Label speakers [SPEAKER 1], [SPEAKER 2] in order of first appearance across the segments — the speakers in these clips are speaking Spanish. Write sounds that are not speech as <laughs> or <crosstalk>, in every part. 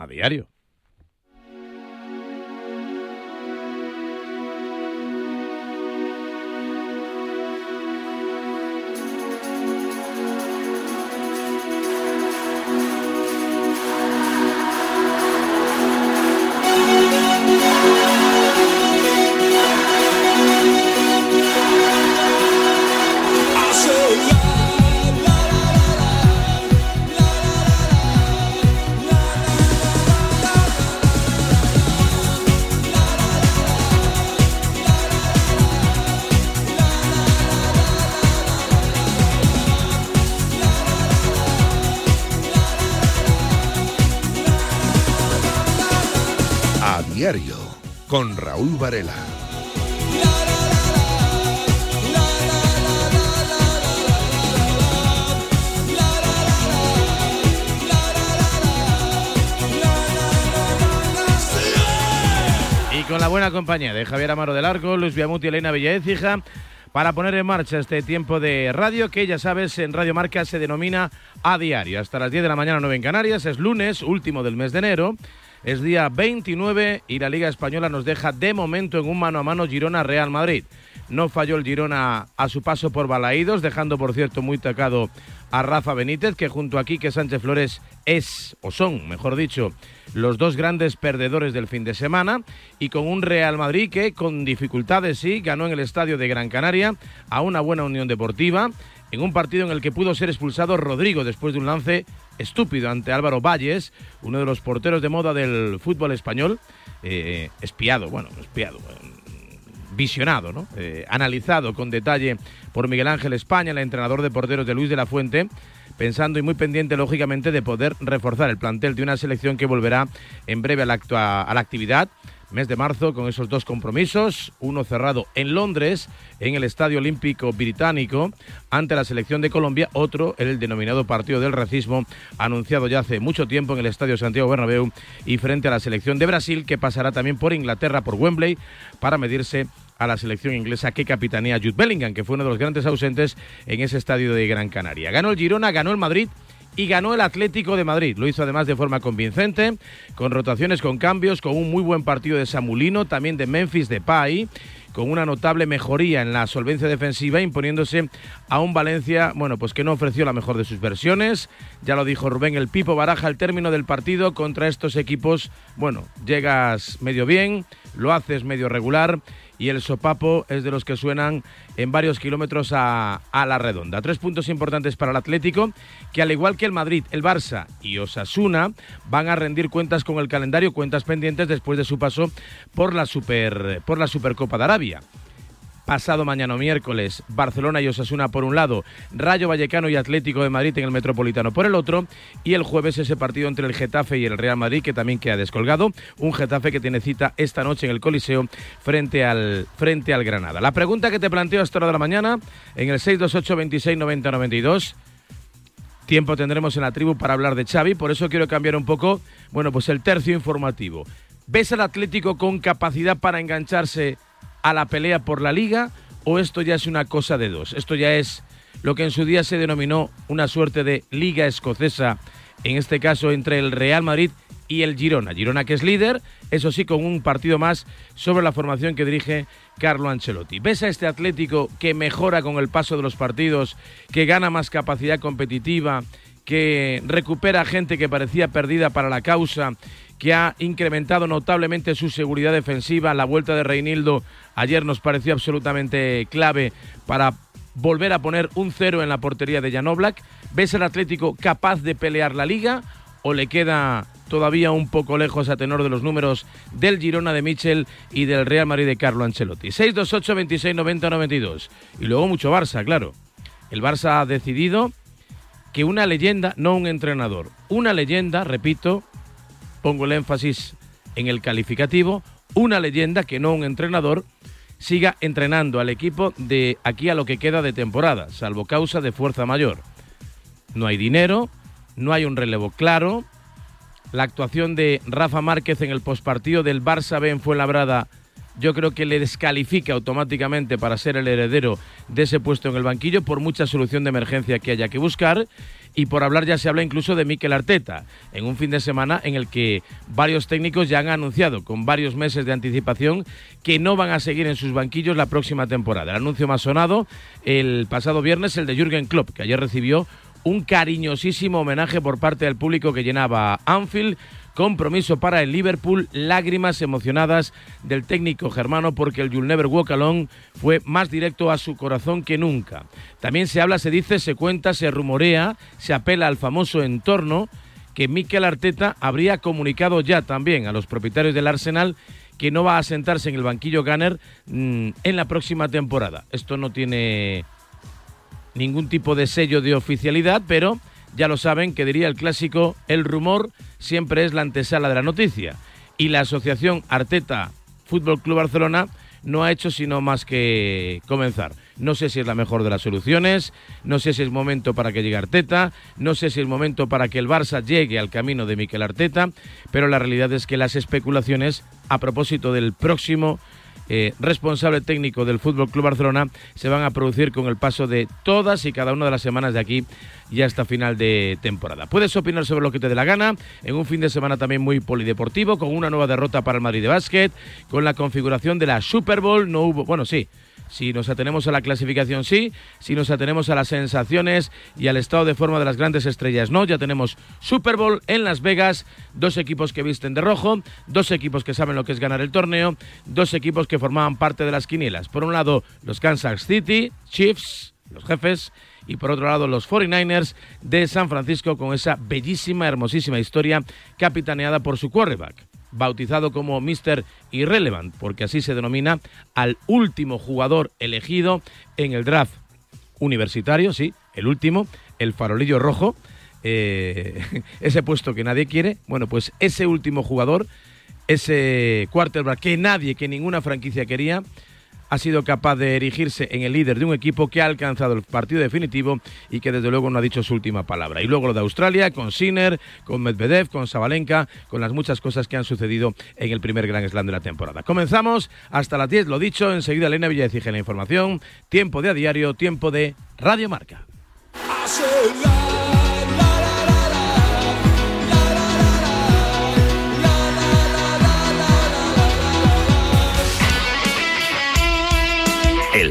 [SPEAKER 1] a diario.
[SPEAKER 2] Con Raúl Varela.
[SPEAKER 1] Y con la buena compañía de Javier Amaro del Arco, Luis Viamuti y Elena Villaécija, para poner en marcha este tiempo de radio que ya sabes en Radio Marca se denomina a diario. Hasta las 10 de la mañana 9 en Canarias, es lunes, último del mes de enero. Es día 29 y la Liga Española nos deja de momento en un mano a mano Girona-Real Madrid. No falló el Girona a su paso por Balaídos, dejando por cierto muy tocado a Rafa Benítez, que junto a Quique Sánchez Flores es, o son, mejor dicho, los dos grandes perdedores del fin de semana, y con un Real Madrid que, con dificultades sí, ganó en el estadio de Gran Canaria a una buena Unión Deportiva, en un partido en el que pudo ser expulsado Rodrigo después de un lance estúpido ante Álvaro Valles, uno de los porteros de moda del fútbol español, eh, espiado, bueno, espiado, visionado, ¿no? Eh, analizado con detalle por Miguel Ángel España, el entrenador de porteros de Luis de la Fuente, pensando y muy pendiente, lógicamente, de poder reforzar el plantel de una selección que volverá en breve a la actividad mes de marzo con esos dos compromisos, uno cerrado en Londres, en el Estadio Olímpico Británico, ante la selección de Colombia, otro el denominado Partido del Racismo, anunciado ya hace mucho tiempo en el Estadio Santiago Bernabéu y frente a la selección de Brasil, que pasará también por Inglaterra, por Wembley, para medirse a la selección inglesa que capitanea Jude Bellingham, que fue uno de los grandes ausentes en ese estadio de Gran Canaria. Ganó el Girona, ganó el Madrid y ganó el Atlético de Madrid. Lo hizo además de forma convincente, con rotaciones, con cambios, con un muy buen partido de Samulino, también de Memphis de Pai con una notable mejoría en la solvencia defensiva, imponiéndose a un Valencia, bueno, pues que no ofreció la mejor de sus versiones. Ya lo dijo Rubén el Pipo Baraja al término del partido contra estos equipos. Bueno, llegas medio bien, lo haces medio regular y el sopapo es de los que suenan en varios kilómetros a, la redonda. Tres puntos importantes para el Atlético, que al igual que el Madrid, el Barça y Osasuna, van a rendir cuentas con el calendario, cuentas pendientes después de su paso por la, Super, por la Supercopa de Arabia pasado mañana miércoles, Barcelona y Osasuna por un lado, Rayo Vallecano y Atlético de Madrid en el Metropolitano por el otro, y el jueves ese partido entre el Getafe y el Real Madrid que también queda descolgado, un Getafe que tiene cita esta noche en el Coliseo frente al, frente al Granada. La pregunta que te planteo a esta hora de la mañana, en el 628 26 90 92, tiempo tendremos en la tribu para hablar de Xavi, por eso quiero cambiar un poco, bueno, pues el tercio informativo. ¿Ves al Atlético con capacidad para engancharse a la pelea por la liga o esto ya es una cosa de dos? Esto ya es lo que en su día se denominó una suerte de liga escocesa, en este caso entre el Real Madrid y el Girona. Girona que es líder, eso sí, con un partido más sobre la formación que dirige Carlo Ancelotti. ¿Ves a este Atlético que mejora con el paso de los partidos, que gana más capacidad competitiva, que recupera gente que parecía perdida para la causa, que ha incrementado notablemente su seguridad defensiva? La vuelta de Reinildo ayer nos pareció absolutamente clave para volver a poner un cero en la portería de Jan Oblak. ¿Ves el Atlético capaz de pelear la liga o le queda todavía un poco lejos a tenor de los números del Girona de Michel y del Real Madrid de Carlo Ancelotti? 628 26 90 92. Y luego mucho Barça, claro. El Barça ha decidido que una leyenda, no un entrenador, una leyenda, repito, pongo el énfasis en el calificativo, una leyenda que no un entrenador, siga entrenando al equipo de aquí a lo que queda de temporada, salvo causa de fuerza mayor. No hay dinero, no hay un relevo claro. La actuación de Rafa Márquez en el postpartido del Barça B en Fuenlabrada yo creo que le descalifica automáticamente para ser el heredero de ese puesto en el banquillo por mucha solución de emergencia que haya que buscar. Y por hablar ya se habla incluso de Mikel Arteta, en un fin de semana en el que varios técnicos ya han anunciado con varios meses de anticipación que no van a seguir en sus banquillos la próxima temporada. El anuncio más sonado el pasado viernes, el de Jürgen Klopp, que ayer recibió un cariñosísimo homenaje por parte del público que llenaba Anfield Compromiso para el Liverpool, lágrimas emocionadas del técnico germano porque el You'll Never Walk Alone fue más directo a su corazón que nunca. También se habla, se dice, se cuenta, se rumorea, se apela al famoso entorno que Mikel Arteta habría comunicado ya también a los propietarios del Arsenal que no va a sentarse en el banquillo Gunner mm, en la próxima temporada. Esto no tiene ningún tipo de sello de oficialidad, pero ya lo saben que diría el clásico, el rumor siempre es la antesala de la noticia. Y la asociación Arteta Fútbol Club Barcelona no ha hecho sino más que comenzar. No sé si es la mejor de las soluciones, no sé si es momento para que llegue Arteta, no sé si es momento para que el Barça llegue al camino de Miquel Arteta, pero la realidad es que las especulaciones a propósito del próximo eh, responsable técnico del Fútbol Club Barcelona se van a producir con el paso de todas y cada una de las semanas de aquí y hasta final de temporada. Puedes opinar sobre lo que te dé la gana en un fin de semana también muy polideportivo con una nueva derrota para el Madrid de básquet, con la configuración de la Super Bowl, no hubo, bueno, sí, si nos atenemos a la clasificación, sí. Si nos atenemos a las sensaciones y al estado de forma de las grandes estrellas, no. Ya tenemos Super Bowl en Las Vegas, dos equipos que visten de rojo, dos equipos que saben lo que es ganar el torneo, dos equipos que formaban parte de las quinielas. Por un lado, los Kansas City, Chiefs, los jefes, y por otro lado los 49ers de San Francisco con esa bellísima, hermosísima historia capitaneada por su quarterback bautizado como Mr. Irrelevant, porque así se denomina al último jugador elegido en el draft universitario, sí, el último, el farolillo rojo, eh, <laughs> ese puesto que nadie quiere. Bueno, pues ese último jugador, ese quarterback que nadie, que ninguna franquicia quería, ha sido capaz de erigirse en el líder de un equipo que ha alcanzado el partido definitivo y que desde luego no ha dicho su última palabra. Y luego lo de Australia, con Sinner, con Medvedev, con Sabalenka, con las muchas cosas que han sucedido en el primer Gran Slam de la temporada. Comenzamos hasta las 10, lo dicho, enseguida Elena Villadecija la información, tiempo de a diario, tiempo de Radio Marca.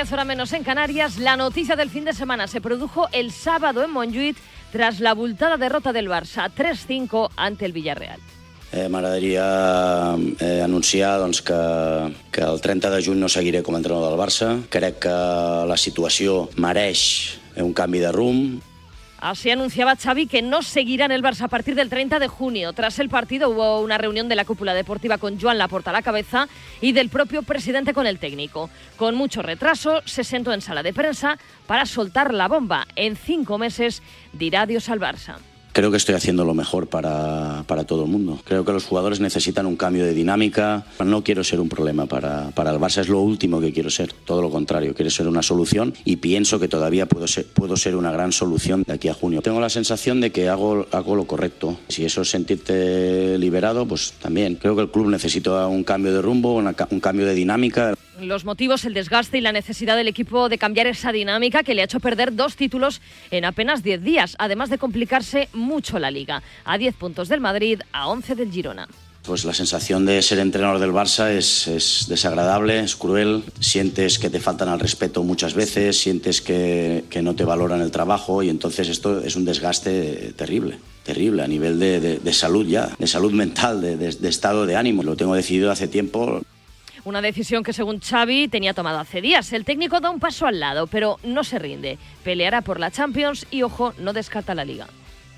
[SPEAKER 3] 10 horas menos en Canarias, la noticia del fin de semana se produjo el sábado en Montjuïc tras la abultada derrota del Barça 3-5 ante el Villarreal.
[SPEAKER 4] Eh, M'agradaria eh, anunciar doncs, que, que el 30 de juny no seguiré com a entrenador del Barça. Crec que la situació mereix un canvi de rumb.
[SPEAKER 3] Así anunciaba Xavi que no seguirá en el Barça a partir del 30 de junio. Tras el partido hubo una reunión de la cúpula deportiva con Joan Laporta a la cabeza y del propio presidente con el técnico. Con mucho retraso se sentó en sala de prensa para soltar la bomba. En cinco meses dirá adiós al Barça.
[SPEAKER 4] Creo que estoy haciendo lo mejor para, para, todo el mundo. Creo que los jugadores necesitan un cambio de dinámica. No quiero ser un problema para, para, el Barça, es lo último que quiero ser. Todo lo contrario, quiero ser una solución y pienso que todavía puedo ser, puedo ser una gran solución de aquí a junio. Tengo la sensación de que hago, hago lo correcto. Si eso es sentirte liberado, pues también. Creo que el club necesita un cambio de rumbo, una, un cambio de dinámica.
[SPEAKER 3] Los motivos, el desgaste y la necesidad del equipo de cambiar esa dinámica que le ha hecho perder dos títulos en apenas 10 días, además de complicarse mucho la liga. A 10 puntos del Madrid, a 11 del Girona.
[SPEAKER 4] Pues la sensación de ser entrenador del Barça es, es, desagradable, es cruel. Sientes que te faltan al respeto muchas veces, sientes que, que, no te valoran el trabajo y entonces esto es un desgaste terrible, terrible a nivel de, de, de salud ya, de salud mental, de, de estado de ánimo. Lo tengo decidido hace tiempo.
[SPEAKER 3] Una decisión que según Xavi tenía tomado hace días. El técnico da un paso al lado, pero no se rinde. Peleará por la Champions y, ojo, no descarta la liga.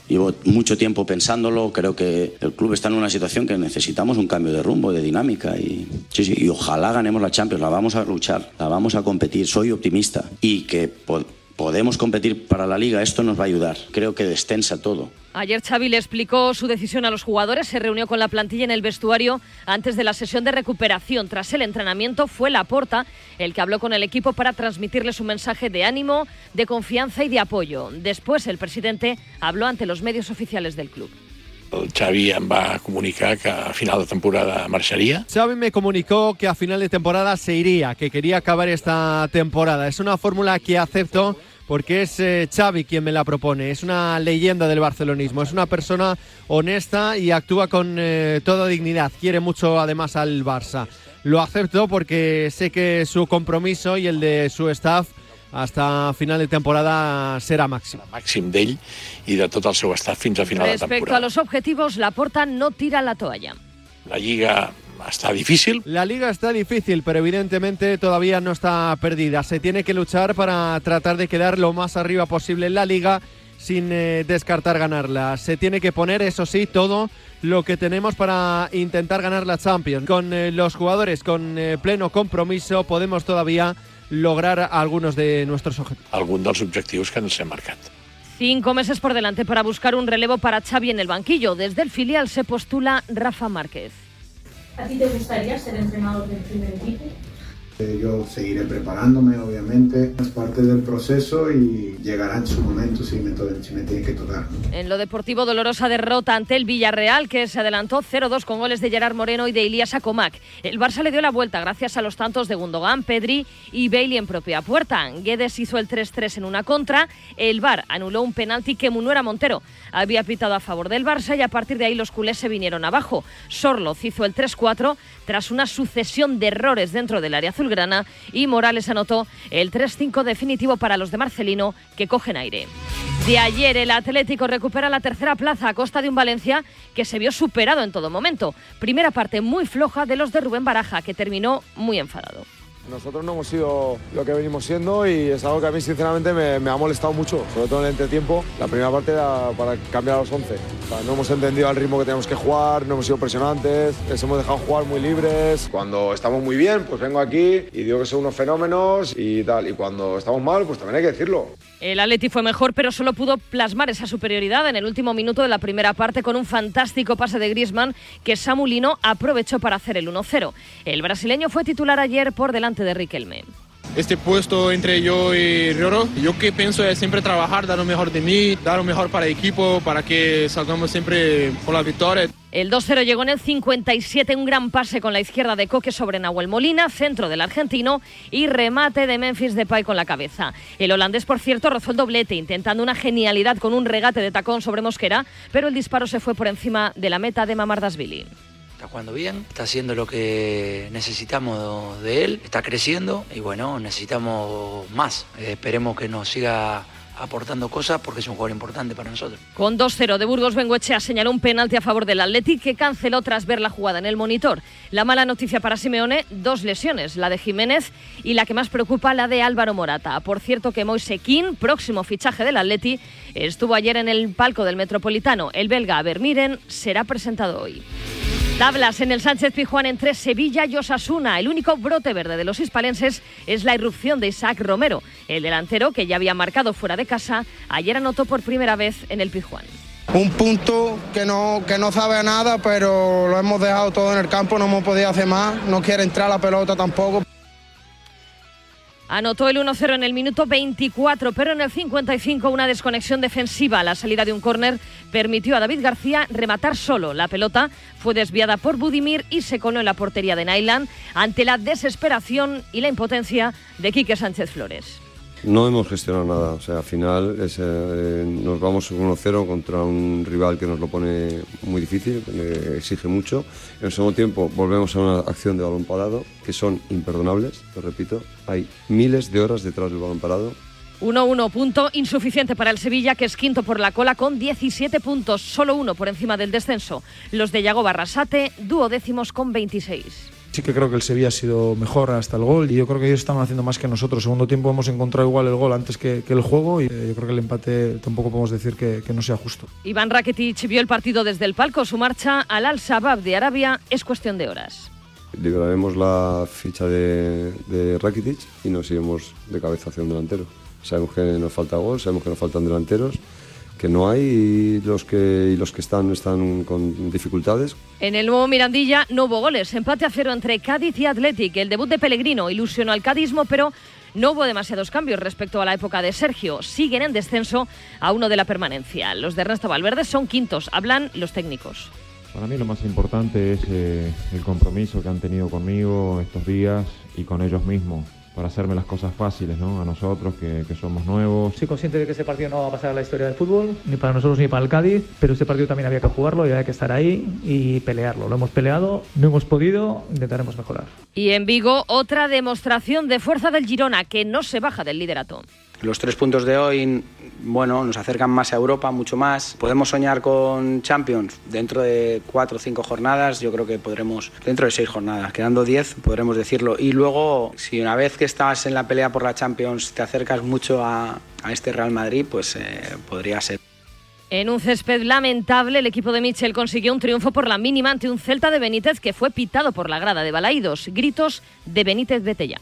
[SPEAKER 4] Llevo mucho tiempo pensándolo, creo que el club está en una situación que necesitamos un cambio de rumbo, de dinámica y, sí, sí, y ojalá ganemos la Champions, la vamos a luchar, la vamos a competir, soy optimista y que podemos competir para la liga, esto nos va a ayudar, creo que destensa todo.
[SPEAKER 3] Ayer Xavi le explicó su decisión a los jugadores, se reunió con la plantilla en el vestuario antes de la sesión de recuperación. Tras el entrenamiento fue Laporta el que habló con el equipo para transmitirle su mensaje de ánimo, de confianza y de apoyo. Después el presidente habló ante los medios oficiales del club.
[SPEAKER 5] El Xavi em va comunicar que a final de temporada marcharía.
[SPEAKER 6] Xavi me comunicó que a final de temporada se iría, que quería acabar esta temporada. Es una fórmula que acepto porque es eh, Xavi quien me la propone. Es una leyenda del barcelonismo, es una persona honesta y actúa con eh, toda dignidad. Quiere mucho además al Barça. Lo acepto porque sé que su compromiso y el de su staff hasta final de temporada serà màxim.
[SPEAKER 5] Màxim d'ell i de tot el seu staff fins a final
[SPEAKER 3] Respecto
[SPEAKER 5] de temporada.
[SPEAKER 3] a los objetivos, Laporta no tira la toalla.
[SPEAKER 5] La Lliga está difícil.
[SPEAKER 6] La liga está difícil, pero evidentemente todavía no está perdida. Se tiene que luchar para tratar de quedar lo más arriba posible en la liga sin eh, descartar ganarla. Se tiene que poner, eso sí, todo lo que tenemos para intentar ganar la Champions. Con eh, los jugadores con eh, pleno compromiso podemos todavía lograr algunos de nuestros objetivos.
[SPEAKER 5] Algun dels objectius que marcat.
[SPEAKER 3] Cinco meses por delante para buscar un relevo para Xavi en el banquillo. Desde el filial se postula Rafa Márquez.
[SPEAKER 7] ¿A ti te gustaría ser entrenador del primer equipo?
[SPEAKER 8] Eh, Yo seguiré preparándome, obviamente, es parte del proceso y llegará en su momento si me, si me tiene que tocar.
[SPEAKER 3] En lo deportivo, dolorosa derrota ante el Villarreal, que se adelantó 0-2 con goles de Gerard Moreno y de Ilías Acomac. El Barça le dio la vuelta gracias a los tantos de Gundogan, Pedri y Bailey en propia puerta. Guedes hizo el 3-3 en una contra. El VAR anuló un penalti que Munuera Montero había pitado a favor del Barça y a partir de ahí los culés se vinieron abajo. Sorloz hizo el 3-4 tras una sucesión de errores dentro del área azulgrana y Morales anotó el 3-5 definitivo para los de Marcelino que cogen aire. De ayer el Atlético recupera la tercera plaza a costa de un Valencia que se vio superado en todo momento. Primera parte muy floja de los de Rubén Baraja que terminó muy enfadado.
[SPEAKER 9] Nosotros no hemos sido lo que venimos siendo y es algo que a mí sinceramente me, me ha molestado mucho, sobre todo en el entretiempo. La primera parte era para cambiar a los 11. O sea, no hemos entendido el ritmo que tenemos que jugar, no hemos sido presionantes, les hemos dejado jugar muy libres. Cuando estamos muy bien, pues vengo aquí y digo que son unos fenómenos y tal. Y cuando estamos mal, pues también hay que decirlo.
[SPEAKER 3] El Atleti fue mejor, pero solo pudo plasmar esa superioridad en el último minuto de la primera parte con un fantástico pase de Griezmann que Samulino aprovechó para hacer el 1-0. El brasileño fue titular ayer por delante de Riquelme.
[SPEAKER 10] este puesto entre yo y Rioro. Yo que pienso es siempre trabajar, dar lo mejor de mí, dar lo mejor para el equipo, para que salgamos siempre con la victoria.
[SPEAKER 3] El 2-0 llegó en el 57, un gran pase con la izquierda de Coque sobre Nahuel Molina, centro del argentino y remate de Memphis Depay con la cabeza. El holandés, por cierto, rozó el doblete intentando una genialidad con un regate de tacón sobre Mosquera, pero el disparo se fue por encima de la meta de Mamardasvili.
[SPEAKER 11] Está jugando bien, está haciendo lo que necesitamos de él, está creciendo y bueno, necesitamos más. Eh, esperemos que nos siga aportando cosas porque es un jugador importante para nosotros.
[SPEAKER 3] Con 2-0 de Burgos, Bengoechea señaló un penalti a favor del Athletic que canceló tras ver la jugada en el monitor. La mala noticia para Simeone, dos lesiones, la de Jiménez y la que más preocupa, la de Álvaro Morata. Por cierto que Moise Kean, próximo fichaje del Atleti, estuvo ayer en el palco del Metropolitano. El belga Vermiren será presentado hoy. Tablas en el Sánchez Pijuán entre Sevilla y Osasuna. El único brote verde de los hispalenses es la irrupción de Isaac Romero. El delantero, que ya había marcado fuera de casa, ayer anotó por primera vez en el Pijuán.
[SPEAKER 12] Un punto que no, que no sabe a nada, pero lo hemos dejado todo en el campo, no hemos podido hacer más, no quiere entrar la pelota tampoco.
[SPEAKER 3] Anotó el 1-0 en el minuto 24, pero en el 55 una desconexión defensiva la salida de un córner permitió a David García rematar solo. La pelota fue desviada por Budimir y se coló en la portería de Nailan ante la desesperación y la impotencia de Quique Sánchez Flores.
[SPEAKER 13] No hemos gestionado nada, o sea, al final eh, nos vamos 1-0 contra un rival que nos lo pone muy difícil, que exige mucho. En el segundo tiempo volvemos a una acción de balón parado que son imperdonables, lo repito. Hay miles de horas detrás del balón parado
[SPEAKER 3] 1-1 punto insuficiente para el Sevilla, que es quinto por la cola con 17 puntos, solo uno por encima del descenso. Los de Yago Barrasate, duodécimos con 26.
[SPEAKER 14] Sí que creo que el Sevilla ha sido mejor hasta el gol y yo creo que ellos están haciendo más que nosotros. Segundo tiempo hemos encontrado igual el gol antes que, el juego y eh, yo creo que el empate tampoco podemos decir que, no sea justo.
[SPEAKER 3] Iván Rakitic vio el partido desde el palco. Su marcha al Al-Shabaab de Arabia es cuestión de horas.
[SPEAKER 13] Liberaremos la ficha de, de Rakitic y nos iremos de cabeza hacia un delantero. Sabemos que nos falta gol, sabemos que nos faltan delanteros, que no hay y los que, los que están están con dificultades.
[SPEAKER 3] En el nuevo Mirandilla no hubo goles. Empate a cero entre Cádiz y Athletic. El debut de Pellegrino ilusionó al cadismo, pero no hubo demasiados cambios respecto a la época de Sergio. Siguen en descenso a uno de la permanencia. Los de Ernesto Valverde son quintos. Hablan los técnicos.
[SPEAKER 15] Para mí lo más importante es eh, el compromiso que han tenido conmigo estos días y con ellos mismos para hacerme las cosas fáciles, ¿no? A nosotros que, somos nuevos.
[SPEAKER 16] Soy consciente de que ese partido no va a pasar a la historia del fútbol, ni para nosotros ni para el Cádiz, pero este partido también había que jugarlo y había que estar ahí y pelearlo. Lo hemos peleado, no hemos podido, intentaremos mejorar.
[SPEAKER 3] Y en Vigo, otra demostración de fuerza del Girona, que no se baja del liderato.
[SPEAKER 17] Los tres puntos de hoy, bueno, nos acercan más a Europa, mucho más. Podemos soñar con Champions dentro de cuatro o cinco jornadas. Yo creo que podremos, dentro de seis jornadas, quedando diez, podremos decirlo. Y luego, si una vez que estás en la pelea por la Champions te acercas mucho a, este Real Madrid, pues eh, podría ser.
[SPEAKER 3] En un césped lamentable, el equipo de Michel consiguió un triunfo por la mínima ante un Celta de Benítez que fue pitado por la grada de Balaídos. Gritos de Benítez Betella.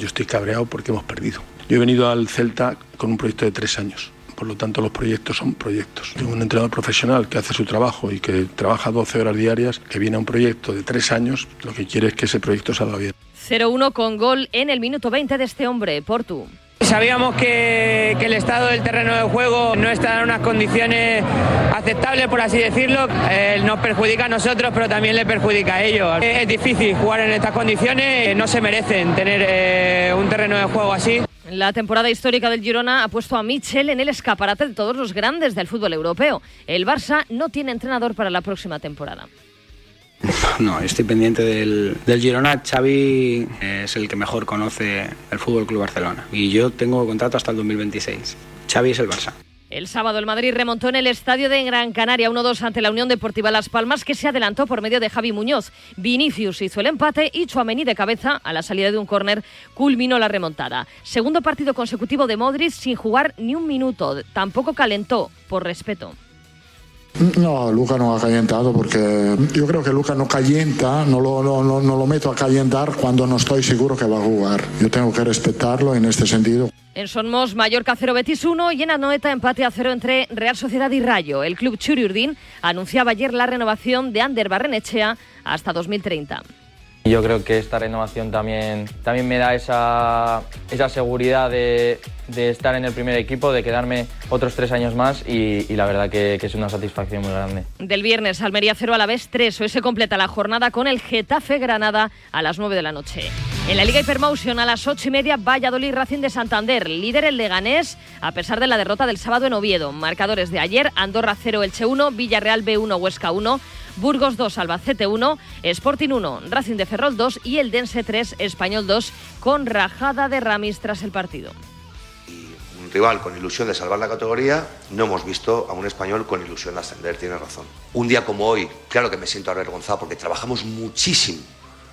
[SPEAKER 5] Yo estoy cabreado porque hemos perdido. Yo he venido al Celta con un proyecto de tres años. Por lo tanto, los proyectos son proyectos. Tengo un entrenador profesional que hace su trabajo y que trabaja 12 horas diarias, que viene a un proyecto de tres años, lo que quiere es que ese proyecto salga bien.
[SPEAKER 3] 0-1 con gol en el minuto 20 de este hombre, Portu.
[SPEAKER 18] Sabíamos que, el estado del terreno de juego no está en unas condiciones aceptables, por así decirlo. Eh, nos perjudica a nosotros, pero también le perjudica a ellos. Es, difícil jugar en estas condiciones, no se merecen tener eh, un terreno de juego así.
[SPEAKER 3] La temporada histórica del Girona ha puesto a Michel en el escaparate de todos los grandes del fútbol europeo. El Barça no tiene entrenador para la próxima temporada. <laughs>
[SPEAKER 17] No, estoy pendiente del, Girona. Xavi es el que mejor conoce el Fútbol Club Barcelona y yo tengo contrato hasta el 2026. Xavi es el Barça.
[SPEAKER 3] El sábado el Madrid remontó en el estadio de Gran Canaria 1-2 ante la Unión Deportiva Las Palmas que se adelantó por medio de Javi Muñoz. Vinicius hizo el empate y Chuamení de cabeza a la salida de un córner culminó la remontada. Segundo partido consecutivo de Modric sin jugar ni un minuto. Tampoco calentó por respeto.
[SPEAKER 19] No, Luca no ha calentado porque yo creo que Luca no calienta, no lo, no, lo meto a calentar cuando no estoy seguro que va a jugar. Yo tengo que respetarlo en este sentido.
[SPEAKER 3] En Sonmos, Mallorca 0 Betis 1 y en Anoeta empate a 0 entre Real Sociedad y Rayo. El club Churiurdin anunciaba ayer la renovación de Ander Barrenechea hasta 2030.
[SPEAKER 20] Yo creo que esta renovación también, también me da esa, esa seguridad de, de, estar en el primer equipo, de quedarme otros tres años más y, la verdad que, es una satisfacción muy grande.
[SPEAKER 3] Del viernes, Almería 0 a la vez 3. Hoy se completa la jornada con el Getafe Granada a las 9 de la noche. En la Liga Hypermotion a las 8 y media, Valladolid Racing de Santander, líder el Leganés, a pesar de la derrota del sábado en Oviedo. Marcadores de ayer, Andorra 0, Elche 1, Villarreal B1, Huesca 1. Burgos 2, Albacete 1, Sporting 1, Racing de Ferrol 2 y el Dense 3, Español 2, con rajada de Ramis tras el partido.
[SPEAKER 21] Un rival con ilusión de salvar la categoría, no hemos visto a un español con ilusión de ascender, tiene razón. Un día como hoy, claro que me siento avergonzado porque trabajamos muchísimo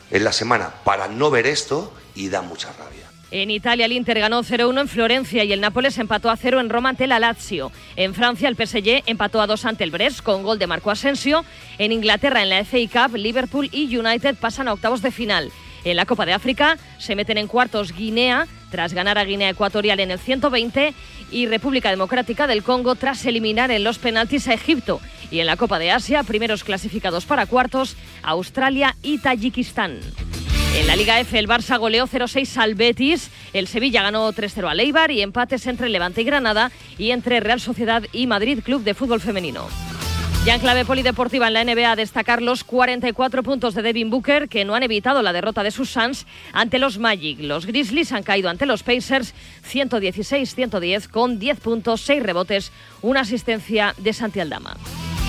[SPEAKER 21] en la semana para no ver esto y da mucha rabia.
[SPEAKER 3] En Italia el Inter ganó 0-1 en Florencia y el Nápoles empató a 0 en Roma ante la Lazio. En Francia el PSG empató a 2 ante el Brest con gol de Marco Asensio. En Inglaterra en la FA Cup Liverpool y United pasan a octavos de final. En la Copa de África se meten en cuartos Guinea tras ganar a Guinea Ecuatorial en el 120 y República Democrática del Congo tras eliminar en los penaltis a Egipto. Y en la Copa de Asia, primeros clasificados para cuartos, Australia y Tayikistán. En la Liga F, el Barça goleó 0-6 al Betis, el Sevilla ganó 3-0 al Eibar y empates entre Levante y Granada y entre Real Sociedad y Madrid Club de Fútbol Femenino. Ya en clave polideportiva en la NBA, destacar los 44 puntos de Devin Booker que no han evitado la derrota de sus Suns ante los Magic. Los Grizzlies han caído ante los Pacers 116-110 con 10 puntos, 6 rebotes, una asistencia de Santi Aldama.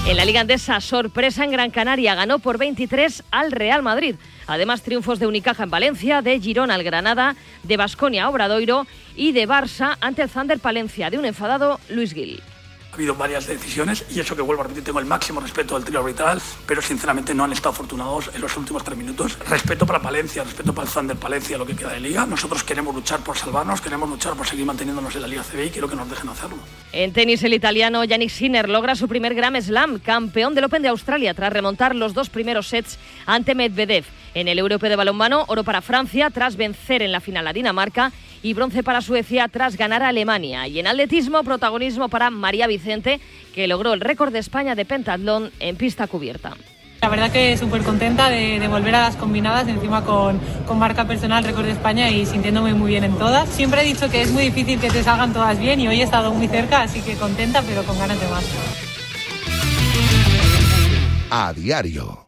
[SPEAKER 3] En la Liga Andesa, sorpresa en Gran Canaria, ganó por 23 al Real Madrid. Además, triunfos de Unicaja en Valencia, de Girona al Granada, de Basconia a Obradoiro y de Barça ante el Thunder Palencia, de un enfadado Luis Gil.
[SPEAKER 2] Ha habido varias decisiones y eso que vuelvo a repetir, tengo el máximo respeto al trío arbitral, pero sinceramente no han estado afortunados en los últimos tres minutos. Respeto para Palencia, respeto para el Thunder Palencia, lo que queda de liga. Nosotros queremos luchar por salvarnos, queremos luchar por seguir manteniéndonos en la Liga CB y quiero que nos dejen hacerlo.
[SPEAKER 3] En tenis, el italiano Yannick Sinner logra su primer Grand Slam, campeón del Open de Australia, tras remontar los dos primeros sets ante Medvedev. En el Europeo de balonmano, oro para Francia, tras vencer en la final a Dinamarca y bronce para Suecia tras ganar a Alemania. Y en atletismo, protagonismo para María Vicente, que logró el récord de España de pentatlón en pista cubierta.
[SPEAKER 7] La verdad que súper contenta de, de, volver a las combinadas, encima con, con, marca personal, récord de España y sintiéndome muy bien en todas. Siempre he dicho que es muy difícil que te salgan todas bien y hoy he estado muy cerca, así que contenta pero con ganas de más.
[SPEAKER 22] A diario.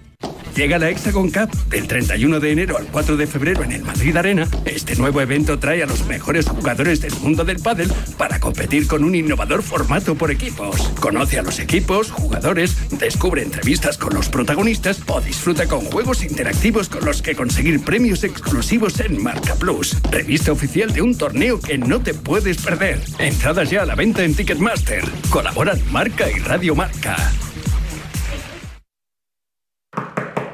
[SPEAKER 2] Llega la Hexagon Cup del 31 de enero al 4 de febrero en el Madrid Arena. Este nuevo evento trae a los mejores jugadores del mundo del pádel para competir con un innovador formato por equipos. Conoce a los equipos, jugadores, descubre entrevistas con los protagonistas o disfruta con juegos interactivos con los que conseguir premios exclusivos en Marca Plus. Revista oficial de un torneo que no te puedes perder. Entradas ya a la venta en Ticketmaster. Colaboran Marca y Radio Marca.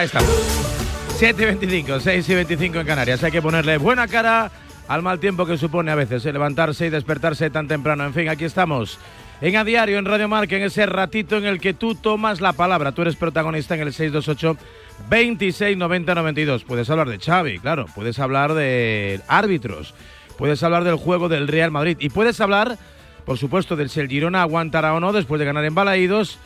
[SPEAKER 1] Ahí está. 7 y 25, 6 y 25 en Canarias. Hay que ponerle buena cara al mal tiempo que supone a veces eh, levantarse y despertarse tan temprano. En fin, aquí estamos. En A Diario, en Radio Marca, en ese ratito en el que tú tomas la palabra. Tú eres protagonista en el 628 26 90 92. Puedes hablar de Xavi, claro. Puedes hablar de árbitros. Puedes hablar del juego del Real Madrid. Y puedes hablar, por supuesto, del si el Girona aguantará o no después de ganar en Balaídos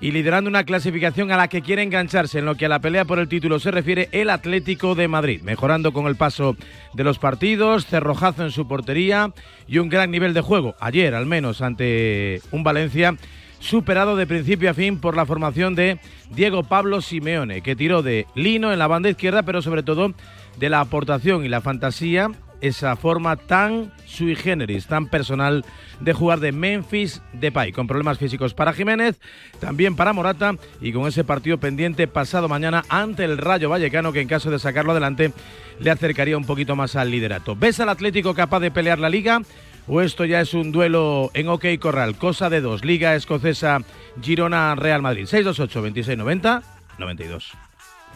[SPEAKER 1] y liderando una clasificación a la que quiere engancharse en lo que a la pelea por el título se refiere el Atlético de Madrid, mejorando con el paso de los partidos, cerrojazo en su portería y un gran nivel de juego, ayer al menos ante un Valencia superado de principio a fin por la formación de Diego Pablo Simeone, que tiró de Lino en la banda izquierda, pero sobre todo de la aportación y la fantasía esa forma tan sui generis, tan personal de jugar de Memphis Depay, con problemas físicos para Jiménez, también para Morata y con ese partido pendiente pasado mañana ante el Rayo Vallecano que en caso de sacarlo adelante le acercaría un poquito más al liderato. ¿Ves al Atlético capaz de pelear la liga? ¿O esto ya es un duelo en OK Corral? Cosa de dos. Liga Escocesa Girona Real Madrid. 628 26 90 92.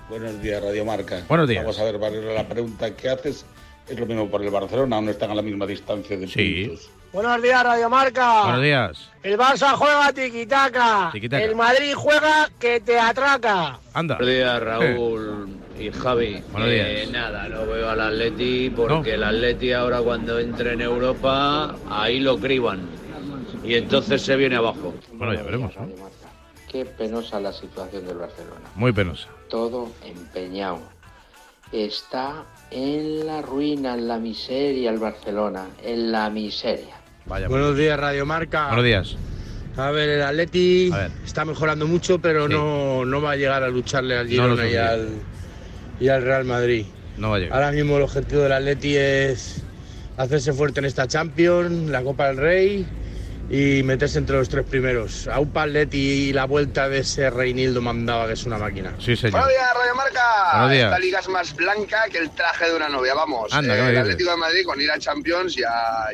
[SPEAKER 23] Buenos días, Radio Marca.
[SPEAKER 1] Buenos días.
[SPEAKER 23] Vamos a ver, Barrio, la pregunta que haces es lo mismo por el Barcelona, no están a la misma distancia de
[SPEAKER 1] Sí.
[SPEAKER 23] puntos.
[SPEAKER 24] Buenos días, Radio Marca.
[SPEAKER 1] Buenos días.
[SPEAKER 24] El Barça juega tiquitaca.
[SPEAKER 1] Tiquitaca.
[SPEAKER 24] El Madrid juega que te atraca.
[SPEAKER 1] Anda.
[SPEAKER 25] Buenos días, Raúl y Javi.
[SPEAKER 1] Buenos
[SPEAKER 25] Eh,
[SPEAKER 1] días.
[SPEAKER 25] nada, no veo al Atleti porque el Atleti ahora cuando entre en Europa, ahí lo criban. Y entonces se viene abajo.
[SPEAKER 1] Bueno, ya veremos. ¿no?
[SPEAKER 26] Qué penosa la situación del Barcelona.
[SPEAKER 1] Muy penosa.
[SPEAKER 26] Todo empeñado. Está en la ruina, en la miseria el Barcelona, en la miseria.
[SPEAKER 1] Vaya.
[SPEAKER 24] Buenos días, Radio Marca.
[SPEAKER 1] Buenos días.
[SPEAKER 24] A ver, el Atleti está mejorando mucho, pero no, no va a llegar a lucharle al Girona y, al, y al Real Madrid.
[SPEAKER 1] No va a llegar.
[SPEAKER 24] Ahora mismo el objetivo del Atleti es hacerse fuerte en esta Champions, la Copa del Rey y meterse entre los tres primeros. Aupa Atleti y la vuelta de ese Reinildo mandaba que es una máquina.
[SPEAKER 1] Sí, señor.
[SPEAKER 27] Buenos días, Radio Marca.
[SPEAKER 1] Buenos días.
[SPEAKER 27] Esta liga es más blanca que el traje de una novia, vamos.
[SPEAKER 1] Anda, ¿qué me
[SPEAKER 27] el? Atlético de Madrid con ir a Champions ya,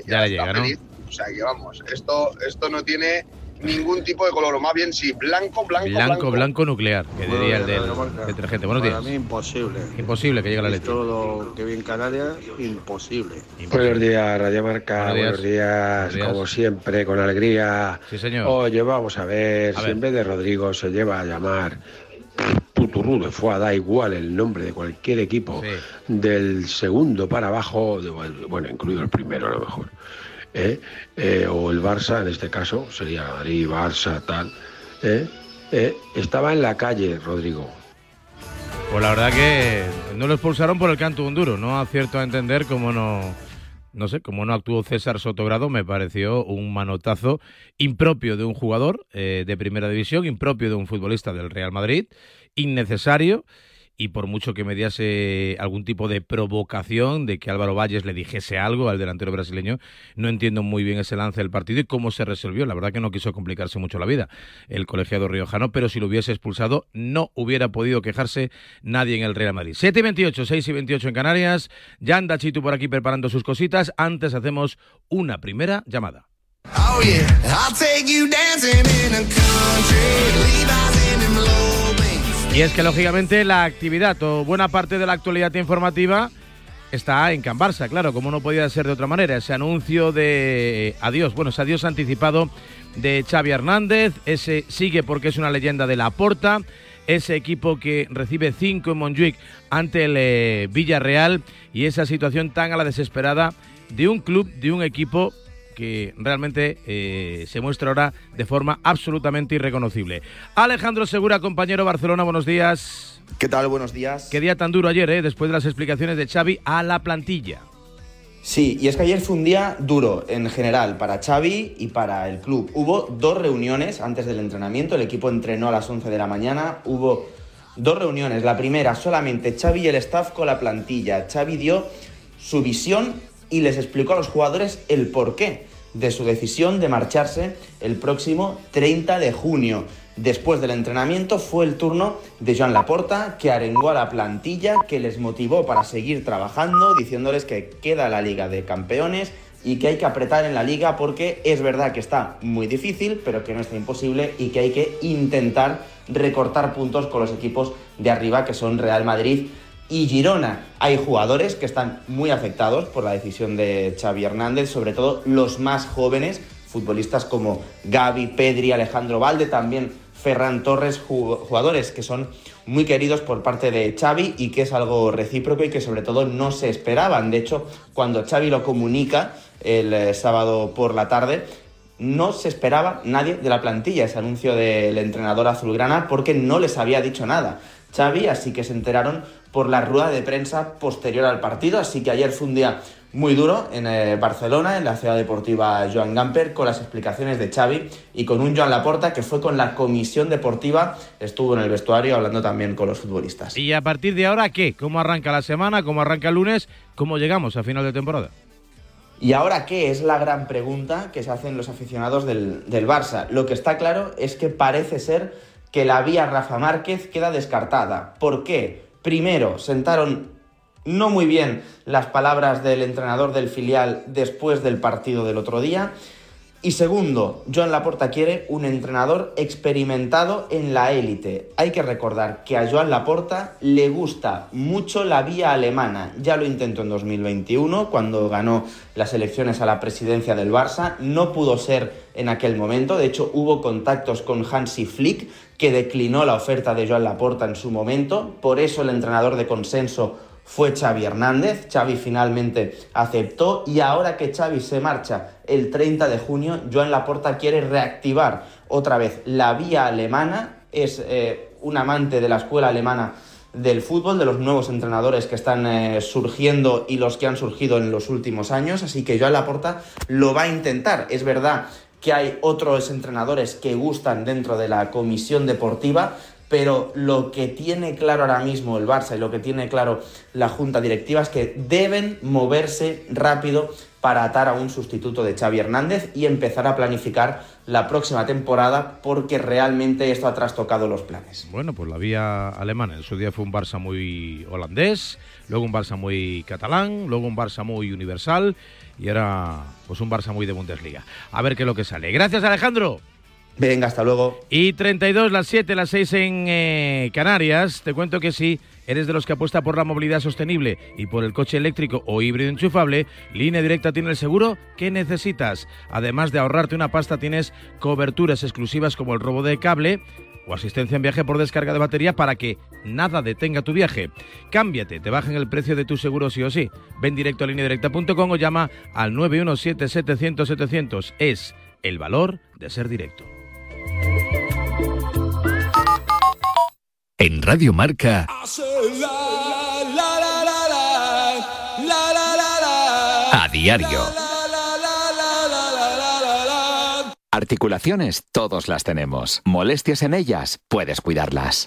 [SPEAKER 1] Ya le
[SPEAKER 27] está
[SPEAKER 1] llega.
[SPEAKER 27] O sea que vamos, esto, esto no tiene ningún tipo de color, o más bien sí, blanco, blanco,
[SPEAKER 1] Blanco,
[SPEAKER 27] blanco.
[SPEAKER 1] blanco nuclear, que diría el del detergente. Buenos
[SPEAKER 27] Para
[SPEAKER 1] días.
[SPEAKER 27] mí imposible.
[SPEAKER 1] Imposible que llegue la leche.
[SPEAKER 27] Todo lo que vi en Canarias, imposible.
[SPEAKER 28] Buenos días, Radio Marca.
[SPEAKER 1] Buenos días.
[SPEAKER 28] Buenos días,
[SPEAKER 1] Buenos días.
[SPEAKER 28] como siempre, con alegría.
[SPEAKER 1] Sí, señor.
[SPEAKER 28] Oye, vamos a ver,
[SPEAKER 1] A
[SPEAKER 28] si
[SPEAKER 1] ver.
[SPEAKER 28] en vez de Rodrigo se lleva a llamar Tuturú de Fua, da igual el nombre de cualquier equipo, del segundo para abajo, de- bueno, incluido el primero a lo mejor, ¿eh? Eh, o el Barça, en este caso, sería Madrid, Barça, tal, ¿eh? Eh, estaba en la calle, Rodrigo.
[SPEAKER 1] Pues la verdad que no lo expulsaron por el canto un duro. No acierto a entender cómo no, no sé, cómo no actuó César Sotogrado. Me pareció un manotazo impropio de un jugador de primera división, impropio de un futbolista del Real Madrid, innecesario. Y por mucho que mediase algún tipo de provocación de que Álvaro Valles le dijese algo al delantero brasileño, no entiendo muy bien ese lance del partido y cómo se resolvió. La verdad que no quiso complicarse mucho la vida el colegiado riojano, pero si lo hubiese expulsado no hubiera podido quejarse nadie en el Real Madrid. 7 y 28, 6 y 28 en Canarias. Ya anda Chitu por aquí preparando sus cositas. Antes hacemos una primera llamada.
[SPEAKER 29] Oh yeah, I'll take you dancing in a country, Levi's in them low
[SPEAKER 1] Y es que lógicamente la actividad o buena parte de la actualidad informativa está en Can Barça, claro, como no podía ser de otra manera. Ese anuncio de eh, adiós, bueno, ese adiós anticipado de Xavi Hernández, ese sigue porque es una leyenda de la Porta, ese equipo que recibe cinco en Montjuic ante el eh, Villarreal y esa situación tan a la desesperada de un club, de un equipo que realmente eh, se muestra ahora de forma absolutamente irreconocible. Alejandro Segura, compañero Barcelona, buenos días.
[SPEAKER 30] ¿Qué tal? Buenos días.
[SPEAKER 1] Qué día tan duro ayer, ¿eh? después de las explicaciones de Xavi a la plantilla.
[SPEAKER 30] Sí, y es que ayer fue un día duro en general para Xavi y para el club. Hubo dos reuniones antes del entrenamiento, el equipo entrenó a las 11 de la mañana, hubo dos reuniones. La primera solamente Xavi y el staff con la plantilla. Xavi dio su visión y les explicó a los jugadores el porqué de su decisión de marcharse el próximo 30 de junio. Después del entrenamiento fue el turno de Joan Laporta, que arengó a la plantilla, que les motivó para seguir trabajando, diciéndoles que queda la Liga de Campeones y que hay que apretar en la liga porque es verdad que está muy difícil, pero que no está imposible y que hay que intentar recortar puntos con los equipos de arriba, que son Real Madrid y Girona. Hay jugadores que están muy afectados por la decisión de Xavi Hernández, sobre todo los más jóvenes, futbolistas como Gaby, Pedri, Alejandro Valde, también Ferran Torres, jugadores que son muy queridos por parte de Xavi y que es algo recíproco y que sobre todo no se esperaban. De hecho, cuando Xavi lo comunica el eh, sábado por la tarde, no se esperaba nadie de la plantilla ese anuncio del entrenador azulgrana porque no les había dicho nada. Xavi, así que se enteraron por la rueda de prensa posterior al partido, así que ayer fue un día muy duro en eh, Barcelona, en la ciudad deportiva Joan Gamper, con las explicaciones de Xavi y con un Joan Laporta que fue con la comisión deportiva, estuvo en el vestuario hablando también con los futbolistas.
[SPEAKER 1] ¿Y a partir de ahora qué? ¿Cómo arranca la semana? ¿Cómo arranca el lunes? ¿Cómo llegamos a final de temporada?
[SPEAKER 30] ¿Y ahora qué? Es la gran pregunta que se hacen los aficionados del, del Barça. Lo que está claro es que parece ser que la vía Rafa Márquez queda descartada. ¿Por qué? Primero, sentaron no muy bien las palabras del entrenador del filial después del partido del otro día. Y segundo, Joan Laporta quiere un entrenador experimentado en la élite. Hay que recordar que a Joan Laporta le gusta mucho la vía alemana. Ya lo intentó en 2021 cuando ganó las elecciones a la presidencia del Barça. No pudo ser en aquel momento. De hecho, hubo contactos con Hansi Flick que declinó la oferta de Joan Laporta en su momento. Por eso el entrenador de consenso fue Xavi Hernández. Xavi finalmente aceptó y ahora que Xavi se marcha el 30 de junio, Joan Laporta quiere reactivar otra vez la vía alemana. Es eh, un amante de la escuela alemana del fútbol, de los nuevos entrenadores que están eh, surgiendo y los que han surgido en los últimos años. Así que Joan Laporta lo va a intentar. Es verdad que hay otros entrenadores que gustan dentro de la comisión deportiva, pero lo que tiene claro ahora mismo el Barça y lo que tiene claro la junta directiva es que deben moverse rápido para atar a un sustituto de Xavi Hernández y empezar a planificar la próxima temporada porque realmente esto ha trastocado los planes.
[SPEAKER 1] Bueno, pues la vía alemana en su día fue un Barça muy holandés, luego un Barça muy catalán, luego un Barça muy universal y ahora pues un Barça muy de Bundesliga. A ver qué es lo que sale. Gracias Alejandro.
[SPEAKER 30] Venga, hasta luego.
[SPEAKER 1] Y 32, las 7, las 6 en eh, Canarias. Te cuento que si eres de los que apuesta por la movilidad sostenible y por el coche eléctrico o híbrido enchufable, Línea Directa tiene el seguro que necesitas. Además de ahorrarte una pasta, tienes coberturas exclusivas como el robo de cable o asistencia en viaje por descarga de batería para que nada detenga tu viaje. Cámbiate, te bajan el precio de tu seguro sí o sí. Ven directo a lineadirecta.com o llama al 917-700-700. Es el valor de ser directo.
[SPEAKER 31] En Radio Marca, a diario. Articulaciones, todos las tenemos. Molestias en ellas, puedes cuidarlas.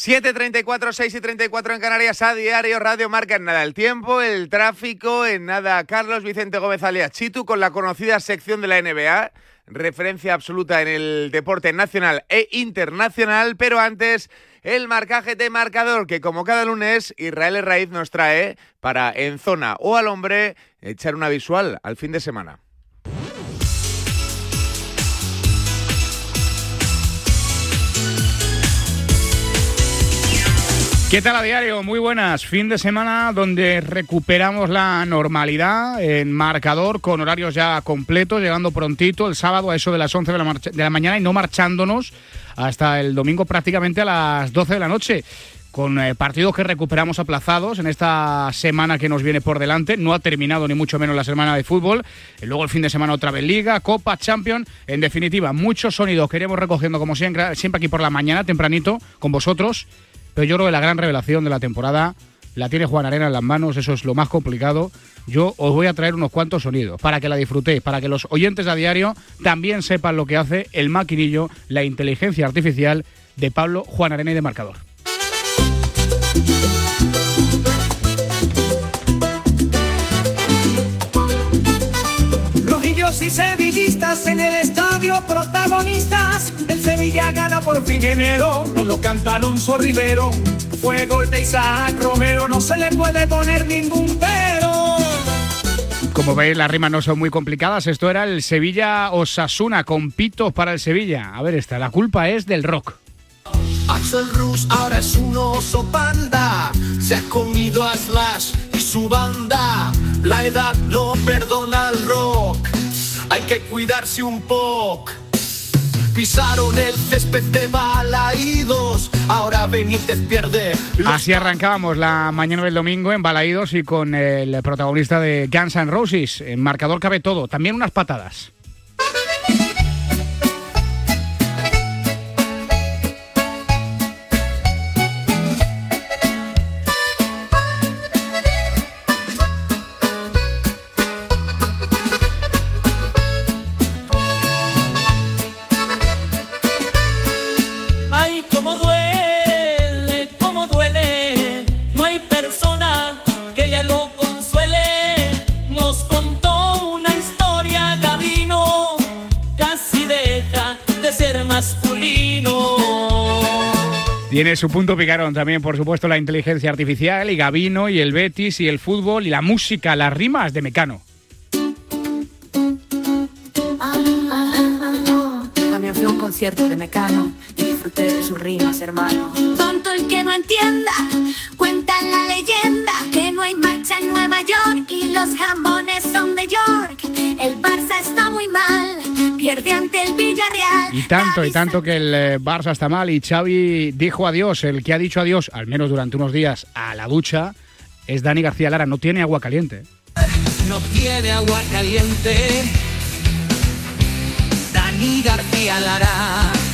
[SPEAKER 32] 7.34, 6 y 34 en Canarias a diario, Radio Marca en nada el tiempo, el tráfico, en nada Carlos Vicente Gómez Aliachitu con la conocida sección de la NBA, referencia absoluta en el deporte nacional e internacional, pero antes el marcaje de marcador que como cada lunes Israel Raíz nos trae para en zona o al hombre echar una visual al fin de semana.
[SPEAKER 33] ¿Qué tal a diario? Muy buenas. Fin de semana donde recuperamos la normalidad en marcador con horarios ya completos, llegando prontito el sábado a eso de las 11 de la, de la mañana y no marchándonos hasta el domingo prácticamente a las 12 de la noche. Con eh, partidos que recuperamos aplazados en esta semana que nos viene por delante. No ha terminado ni mucho menos la semana de fútbol. Luego el fin de semana otra vez Liga, Copa, Champions. En definitiva, muchos sonidos que iremos recogiendo como siempre, siempre aquí por la mañana, tempranito, con vosotros. Pero yo creo que la gran revelación de la temporada la tiene Juan Arena en las manos, eso es lo más complicado. Yo os voy a traer unos cuantos sonidos para que la disfrutéis, para que los oyentes a diario también sepan lo que hace el maquinillo, la inteligencia artificial de Pablo Juan Arena y de Marcador.
[SPEAKER 34] Y en el estadio protagonistas. Sevilla gana por fin enero. Nos lo cantaron Rivero. Fue gol de Isaac Romero. No se le puede poner ningún pero.
[SPEAKER 33] Como veis, las rimas no son muy complicadas. Esto era el Sevilla Osasuna con pitos para el Sevilla. A ver, esta, la culpa es del rock.
[SPEAKER 34] Axel Rus ahora es un oso panda. Se ha comido a Slash y su banda. La edad no perdona al rock. Hay que cuidarse un poco. Pisaron el césped de balaídos. Ahora Benítez pierde.
[SPEAKER 33] Así arrancábamos la mañana del domingo en Balaídos y con el protagonista de Guns N' Roses. En marcador cabe todo, también unas patadas. Su punto picarón también, por supuesto, la inteligencia artificial y Gavino y el Betis y el fútbol y la música, las rimas de Mecano.
[SPEAKER 35] También fui a un concierto de Mecano y disfruté de sus rimas, hermano.
[SPEAKER 36] Tonto el que no entienda, cuenta la leyenda que no hay marcha en Nueva York y los jamones son de York. El Barça está muy mal, pierde ante el Villarreal.
[SPEAKER 33] Y tanto, y tanto que el eh, Barça está mal y Xavi dijo adiós. El que ha dicho adiós, al menos durante unos días, a la ducha, es Dani García Lara. No tiene agua caliente.
[SPEAKER 34] No tiene agua caliente. Dani García Lara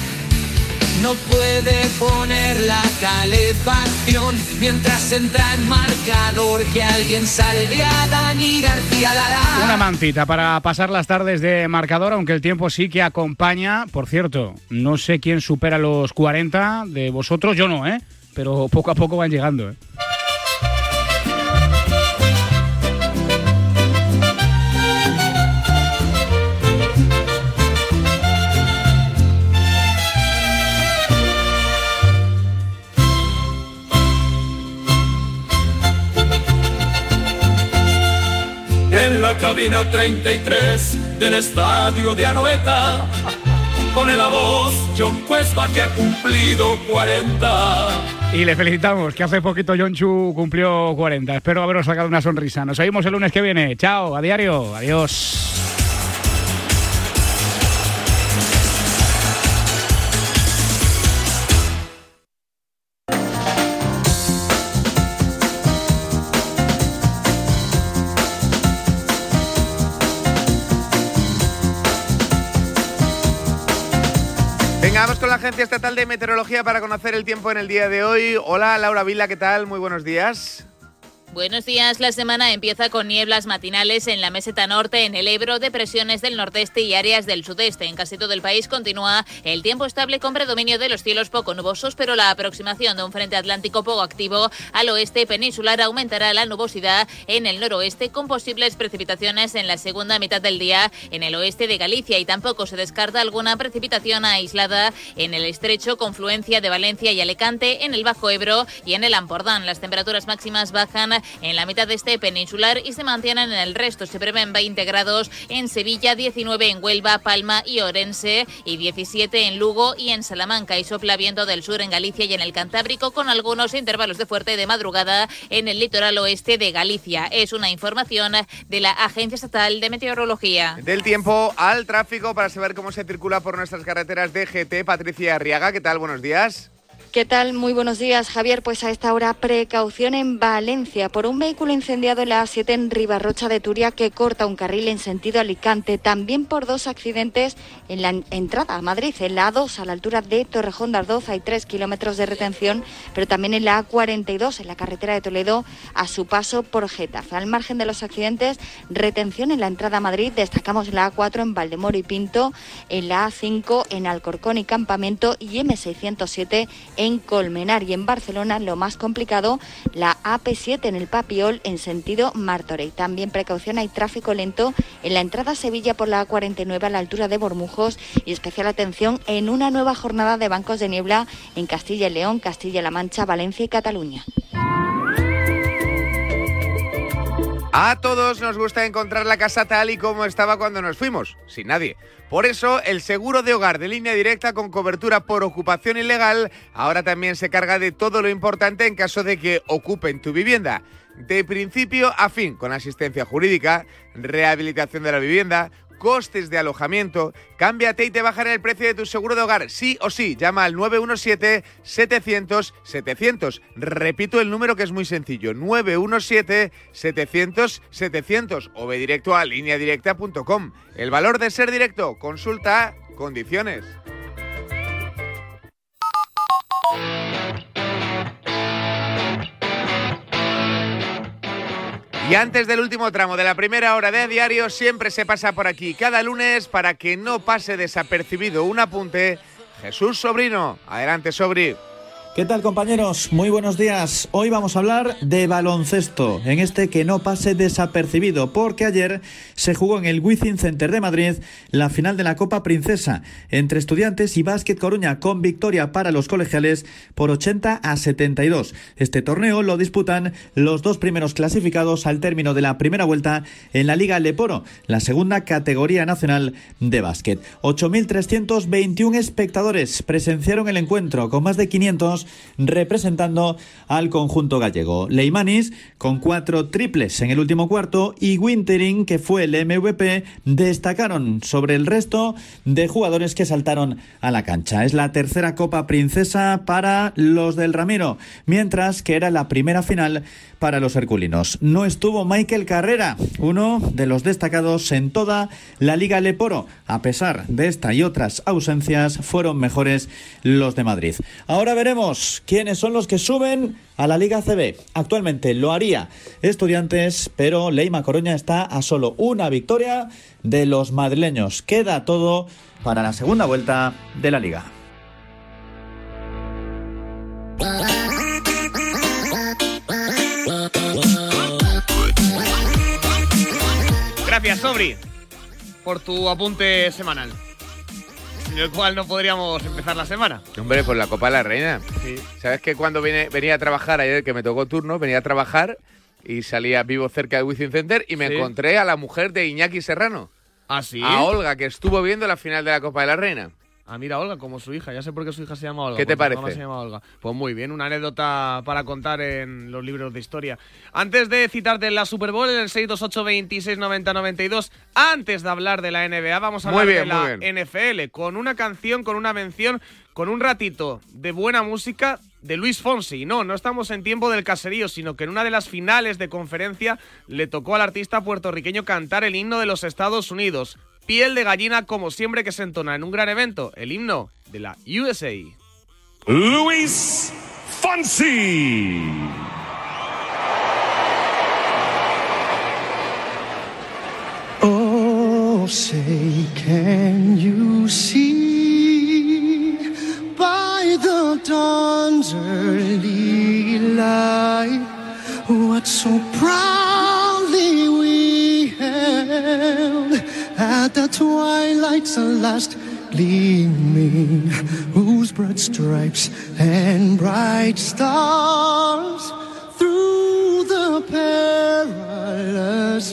[SPEAKER 34] no puede poner la calefacción mientras entra en marcador que alguien salve a Dani García Lara.
[SPEAKER 33] Una mantita para pasar las tardes de marcador, aunque el tiempo sí que acompaña. Por cierto, no sé quién supera los 40 de vosotros, yo no, ¿eh? Pero poco a poco van llegando, ¿eh?
[SPEAKER 34] La cabina 33 del estadio de Anoeta pone la voz John Cuesta que ha cumplido 40.
[SPEAKER 33] Y le felicitamos, que hace poquito John Chu cumplió 40. Espero haberos sacado una sonrisa. Nos seguimos el lunes que viene. Chao, a diario. Adiós.
[SPEAKER 32] Agencia Estatal de Meteorología para conocer el tiempo en el día de hoy. Hola, Laura Vila, ¿qué tal? Muy buenos días.
[SPEAKER 37] Buenos días. La semana empieza con nieblas matinales en la meseta norte, en el Ebro, depresiones del nordeste y áreas del sudeste. En casi todo el país continúa el tiempo estable con predominio de los cielos poco nubosos, pero la aproximación de un frente atlántico poco activo al oeste peninsular aumentará la nubosidad en el noroeste con posibles precipitaciones en la segunda mitad del día en el oeste de Galicia y tampoco se descarta alguna precipitación aislada en el estrecho confluencia de Valencia y Alicante, en el Bajo Ebro y en el Ampordán. Las temperaturas máximas bajan en la mitad de este peninsular y se mantienen en el resto. Se prevén 20 grados en Sevilla, 19 en Huelva, Palma y Orense y 17 en Lugo y en Salamanca. Y sopla viento del sur en Galicia y en el Cantábrico con algunos intervalos de fuerte de madrugada en el litoral oeste de Galicia. Es una información de la Agencia Estatal de Meteorología.
[SPEAKER 32] Del tiempo al tráfico para saber cómo se circula por nuestras carreteras de. Patricia Arriaga, ¿qué tal? Buenos días.
[SPEAKER 38] ¿Qué tal? Muy buenos días, Javier. Pues a esta hora precaución en Valencia por un vehículo incendiado en la A7 en Ribarrocha de Turia que corta un carril en sentido Alicante. También por dos accidentes en la entrada a Madrid, en la A2 a la altura de Torrejón de Ardoz hay tres kilómetros de retención, pero también en la A42 en la carretera de Toledo a su paso por Getafe. Al margen de los accidentes, retención en la entrada a Madrid, destacamos la A4 en Valdemoro y Pinto, en la A5 en Alcorcón y Campamento y M607 en en Colmenar y en Barcelona lo más complicado, la AP7 en el Papiol en sentido Martorey. También precaución, hay tráfico lento en la entrada a Sevilla por la A49 a la altura de Bormujos y especial atención en una nueva jornada de bancos de niebla en Castilla y León, Castilla-La Mancha, Valencia y Cataluña.
[SPEAKER 32] A todos nos gusta encontrar la casa tal y como estaba cuando nos fuimos, sin nadie. Por eso, el seguro de hogar de línea directa con cobertura por ocupación ilegal ahora también se carga de todo lo importante en caso de que ocupen tu vivienda. De principio a fin, con asistencia jurídica, rehabilitación de la vivienda, costes de alojamiento. Cámbiate y te bajaré el precio de tu seguro de hogar, sí o sí. Llama al 917-700-700. Repito el número que es muy sencillo, 917-700-700 o ve directo a lineadirecta.com. El valor de ser directo, consulta condiciones. Y antes del último tramo de la primera hora de diario, siempre se pasa por aquí cada lunes para que no pase desapercibido un apunte. Jesús Sobrino, adelante Sobri.
[SPEAKER 39] ¿Qué tal compañeros? Muy buenos días. Hoy vamos a hablar de baloncesto, en este que no pase desapercibido, porque ayer se jugó en el Wizzing Center de Madrid la final de la Copa Princesa entre Estudiantes y Básquet Coruña con victoria para los colegiales por 80 a 72. Este torneo lo disputan los dos primeros clasificados al término de la primera vuelta en la Liga Leporo, la segunda categoría nacional de básquet. 8.321 espectadores presenciaron el encuentro con más de 500 representando al conjunto gallego. Leimanis con cuatro triples en el último cuarto y Wintering, que fue el MVP, destacaron sobre el resto de jugadores que saltaron a la cancha. Es la tercera Copa Princesa para los del Ramiro, mientras que era la primera final para los herculinos. No estuvo Michael Carrera, uno de los destacados en toda la Liga Leporo. A pesar de esta y otras ausencias, fueron mejores los de Madrid. Ahora veremos quiénes son los que suben a la Liga CB. Actualmente lo haría Estudiantes, pero Leima Coruña está a solo una victoria de los madrileños. Queda todo para la segunda vuelta de la Liga.
[SPEAKER 40] Gracias, Sobri, por tu apunte semanal. Sin el cual no podríamos empezar la semana.
[SPEAKER 32] Hombre, pues la Copa de la Reina.
[SPEAKER 40] Sí.
[SPEAKER 32] ¿Sabes que cuando vine- venía a trabajar ayer, que me tocó turno, venía a trabajar y salía vivo cerca del Wizzing Center y me
[SPEAKER 40] Sí.
[SPEAKER 32] encontré a la mujer de Iñaki Serrano.
[SPEAKER 40] ¿Ah, sí?
[SPEAKER 32] A Olga, que estuvo viendo la final de la Copa de la Reina.
[SPEAKER 40] Ah, mira, Olga, como su hija. Ya sé por qué su hija se llama Olga.
[SPEAKER 32] ¿Qué te parece?
[SPEAKER 40] se llama Olga. Pues muy bien, una anécdota para contar en los libros de historia. Antes de citarte en la Super Bowl, en el 628 26 90 92, antes de hablar de la NBA, vamos a hablar
[SPEAKER 32] bien,
[SPEAKER 40] de la. NFL, con una canción, con una mención, con un ratito de buena música de Luis Fonsi. No, no estamos en tiempo del caserío, sino que en una de las finales de conferencia le tocó al artista puertorriqueño cantar el himno de los Estados Unidos. Piel de gallina como siempre que se entona en un gran evento, el himno de la USA.
[SPEAKER 41] Luis Fonsi.
[SPEAKER 34] Oh, say, can you see by the dawn's early light what so proudly we held at the twilight's last gleaming, whose broad stripes and bright stars through the perilous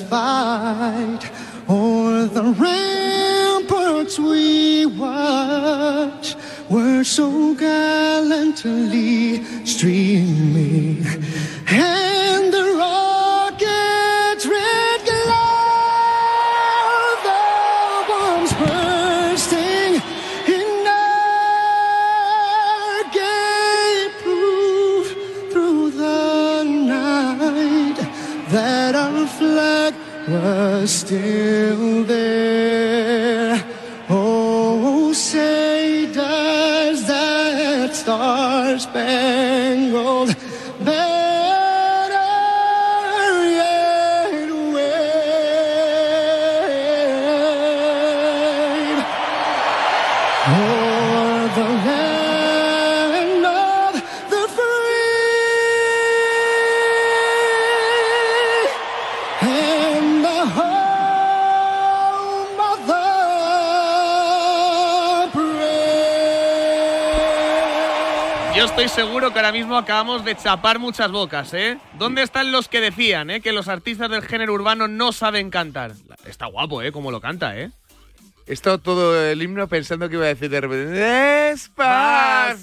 [SPEAKER 34] fight o'er the ramparts we watch were so gallantly streaming and the was still there. Oh, say does that star spangled
[SPEAKER 40] estoy seguro que ahora mismo acabamos de chapar muchas bocas, ¿eh? ¿Dónde están los que decían, eh, que los artistas del género urbano no saben cantar? Está guapo, ¿eh? Como lo canta, ¿eh?
[SPEAKER 32] He estado todo el himno pensando que iba a decir de repente despacito.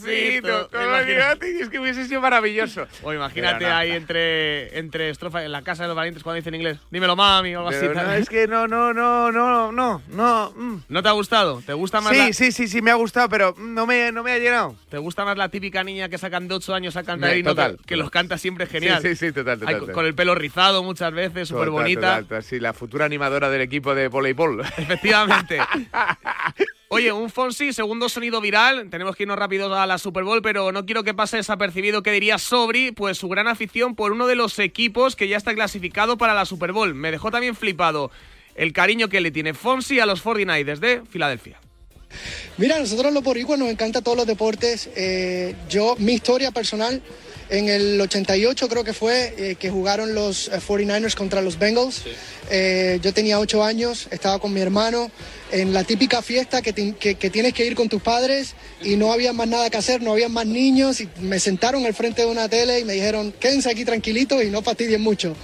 [SPEAKER 32] Digo, es que hubiese sido maravilloso. <laughs>
[SPEAKER 40] O imagínate
[SPEAKER 32] no.
[SPEAKER 40] ahí entre, entre estrofa en la casa de los valientes cuando dicen inglés. Dímelo, mami, o algo
[SPEAKER 32] Pero
[SPEAKER 40] así.
[SPEAKER 32] no, es que no, no, no, no, no, no. mm.
[SPEAKER 40] ¿No te ha gustado? ¿Te gusta más
[SPEAKER 32] Sí,
[SPEAKER 40] la,
[SPEAKER 32] sí, sí, sí, me ha gustado, pero no me, no me ha llenado.
[SPEAKER 40] ¿Te gusta más la típica niña que sacan de 8 años a cantar y
[SPEAKER 32] total,
[SPEAKER 40] que, que los canta siempre genial?
[SPEAKER 32] Sí, sí, sí, total, total,
[SPEAKER 40] con-
[SPEAKER 32] total.
[SPEAKER 40] con el pelo rizado muchas veces, súper bonita.
[SPEAKER 32] Sí, la futura animadora del equipo de voleibol.
[SPEAKER 40] Efectivamente. <laughs> <laughs> Oye, un Fonsi, segundo sonido viral. Tenemos que irnos rápido a la Super Bowl, pero no quiero que pase desapercibido que diría Sobri, pues su gran afición por uno de los equipos que ya está clasificado para la Super Bowl. Me dejó también flipado el cariño que le tiene Fonsi a los 49ers de Filadelfia.
[SPEAKER 42] Mira, nosotros los boricuas nos encantan todos los deportes. Eh, yo, mi historia personal, en el 88 creo que fue, eh, que jugaron los eh, 49ers contra los Bengals. Eh, yo tenía 8 años, estaba con mi hermano en la típica fiesta que, ti- que- que tienes que ir con tus padres y no había más nada que hacer, no había más niños y me sentaron al frente de una tele y me dijeron, quédense aquí tranquilitos y no fastidien mucho.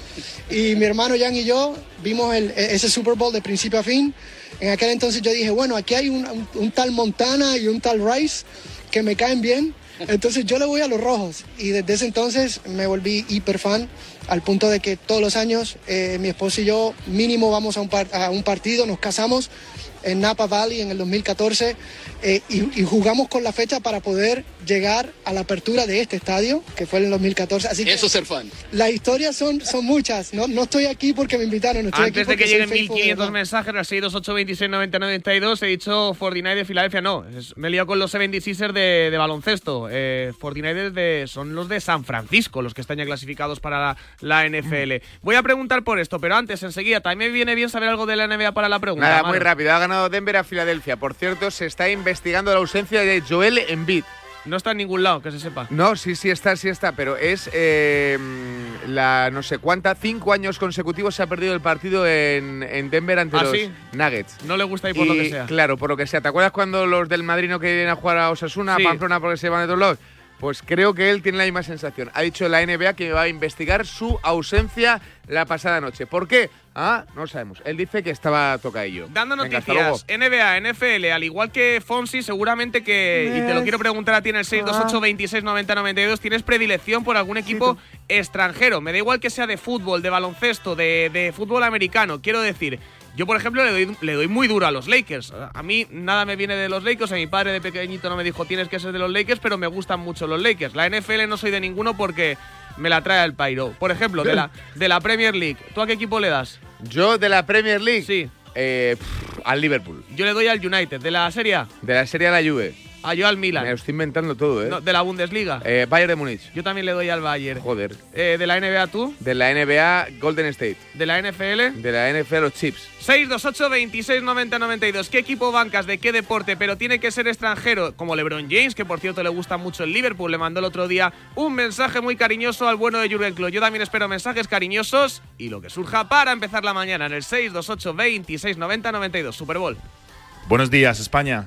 [SPEAKER 42] Y mi hermano Jan y yo vimos el- e- ese Super Bowl de principio a fin. En aquel entonces yo dije, bueno, aquí hay un, un- un tal Montana y un tal Rice que me caen bien. Entonces yo le voy a los rojos. Y desde ese entonces me volví hiper fan al punto de que todos los años eh, mi esposo y yo mínimo vamos a un, par- a un partido, nos casamos en Napa Valley en el 2014 eh, y, y jugamos con la fecha para poder llegar a la apertura de este estadio, que fue en el 2014. Así que
[SPEAKER 43] Eso es ser fan.
[SPEAKER 42] las historias son, son muchas. No, no estoy aquí porque me invitaron, estoy aquí
[SPEAKER 40] Antes de
[SPEAKER 42] porque
[SPEAKER 40] que lleguen
[SPEAKER 42] faithful de
[SPEAKER 40] 1500
[SPEAKER 42] verdad.
[SPEAKER 40] mensajes al 628269092 he dicho 49 de Filadelfia, no, es- me he liado con los 76ers de, de baloncesto. Eh, 49 de, son los de San Francisco, los que están ya clasificados para la, la NFL. Voy a preguntar por esto, pero antes, enseguida, también me viene bien saber algo de la NBA para la pregunta.
[SPEAKER 32] Nada, muy rápido. Ha ganado Denver a Filadelfia. Por cierto, se está investigando la ausencia de Joel Embiid.
[SPEAKER 40] No está en ningún lado, que se sepa.
[SPEAKER 32] No, sí, sí está, sí está, pero es eh, la no sé cuánta, cinco años consecutivos se ha perdido el partido en, en Denver ante
[SPEAKER 40] ¿Ah,
[SPEAKER 32] los
[SPEAKER 40] sí?
[SPEAKER 32] Nuggets.
[SPEAKER 40] No le gusta ir por lo que sea.
[SPEAKER 32] Claro, por lo que sea. ¿Te acuerdas cuando los del Madrid no querían a jugar a Osasuna,
[SPEAKER 40] Sí.
[SPEAKER 32] a Pamplona porque se van de todos lados? Pues creo que él tiene la misma sensación. Ha dicho la NBA que va a investigar su ausencia la pasada noche. ¿Por qué? Ah, no sabemos. Él dice que estaba tocadillo.
[SPEAKER 40] Dando
[SPEAKER 32] Venga,
[SPEAKER 40] noticias, NBA, NFL, al igual que Fonsi, seguramente que, y te lo quiero preguntar a ti en el 628 26 90 92, ¿tienes predilección por algún equipo extranjero? Me da igual que sea de fútbol, de baloncesto, de, de fútbol americano. Quiero decir, yo por ejemplo le doy, le doy muy duro a los Lakers. A mí nada me viene de los Lakers, a mi padre de pequeñito no me dijo tienes que ser de los Lakers, pero me gustan mucho los Lakers. La NFL no soy de ninguno porque me la trae el Pairo. Por ejemplo, de la, de la Premier League, ¿tú a qué equipo le das?
[SPEAKER 32] Yo de la Premier League.
[SPEAKER 40] Sí.
[SPEAKER 32] Eh, pff, al Liverpool.
[SPEAKER 40] Yo le doy al United. ¿De la Serie A?
[SPEAKER 32] De la Serie A la Juve.
[SPEAKER 40] Ah, yo al Milan.
[SPEAKER 32] Me lo estoy inventando todo, ¿eh?
[SPEAKER 40] No, de la Bundesliga.
[SPEAKER 32] Eh, Bayern de Múnich.
[SPEAKER 40] Yo también le doy al Bayern.
[SPEAKER 32] Joder.
[SPEAKER 40] Eh, ¿De la NBA tú?
[SPEAKER 32] De la NBA, Golden State.
[SPEAKER 40] ¿De la NFL?
[SPEAKER 32] De la NFL, los Chips.
[SPEAKER 40] 628 26 90 92. ¿Qué equipo bancas? ¿De qué deporte? Pero tiene que ser extranjero, como LeBron James, que por cierto le gusta mucho el Liverpool. Le mandó el otro día un mensaje muy cariñoso al bueno de Jurgen Klopp. Yo también espero mensajes cariñosos y lo que surja para empezar la mañana en el 628 26 90 92. Super Bowl.
[SPEAKER 41] Buenos días, España.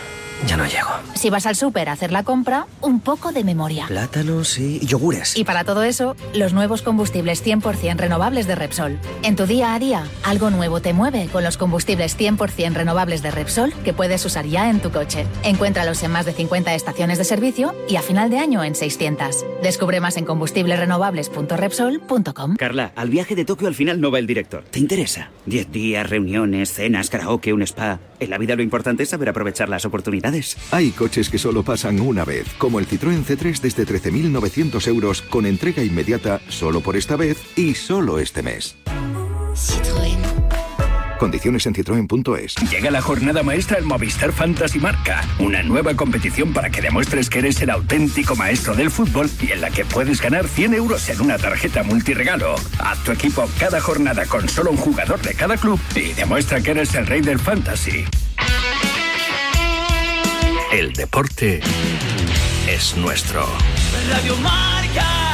[SPEAKER 11] Ya no llego.
[SPEAKER 44] Si vas al súper a hacer la compra, un poco de memoria.
[SPEAKER 11] Plátanos y yogures.
[SPEAKER 44] Y para todo eso, los nuevos combustibles 100% renovables de Repsol. En tu día a día, algo nuevo te mueve con los combustibles 100% renovables de Repsol que puedes usar ya en tu coche. Encuéntralos en más de 50 estaciones de servicio y a final de año en 600. Descubre más en combustiblesrenovables.repsol.com.
[SPEAKER 27] Carla, al viaje de Tokio al final no va el director. ¿Te interesa? Diez días, reuniones, cenas, karaoke, un spa. En la vida lo importante es saber aprovechar las oportunidades.
[SPEAKER 22] Hay coches que solo pasan una vez, como el Citroën C3 desde 13.900 euros con entrega inmediata solo por esta vez y solo este mes. Condiciones en citroen.es.
[SPEAKER 2] Llega la jornada maestra en Movistar Fantasy Marca, una nueva competición para que demuestres que eres el auténtico maestro del fútbol y en la que puedes ganar 100 euros en una tarjeta multiregalo. Haz tu equipo cada jornada con solo un jugador de cada club y demuestra que eres el rey del fantasy. El deporte es nuestro.
[SPEAKER 45] Radio Marca.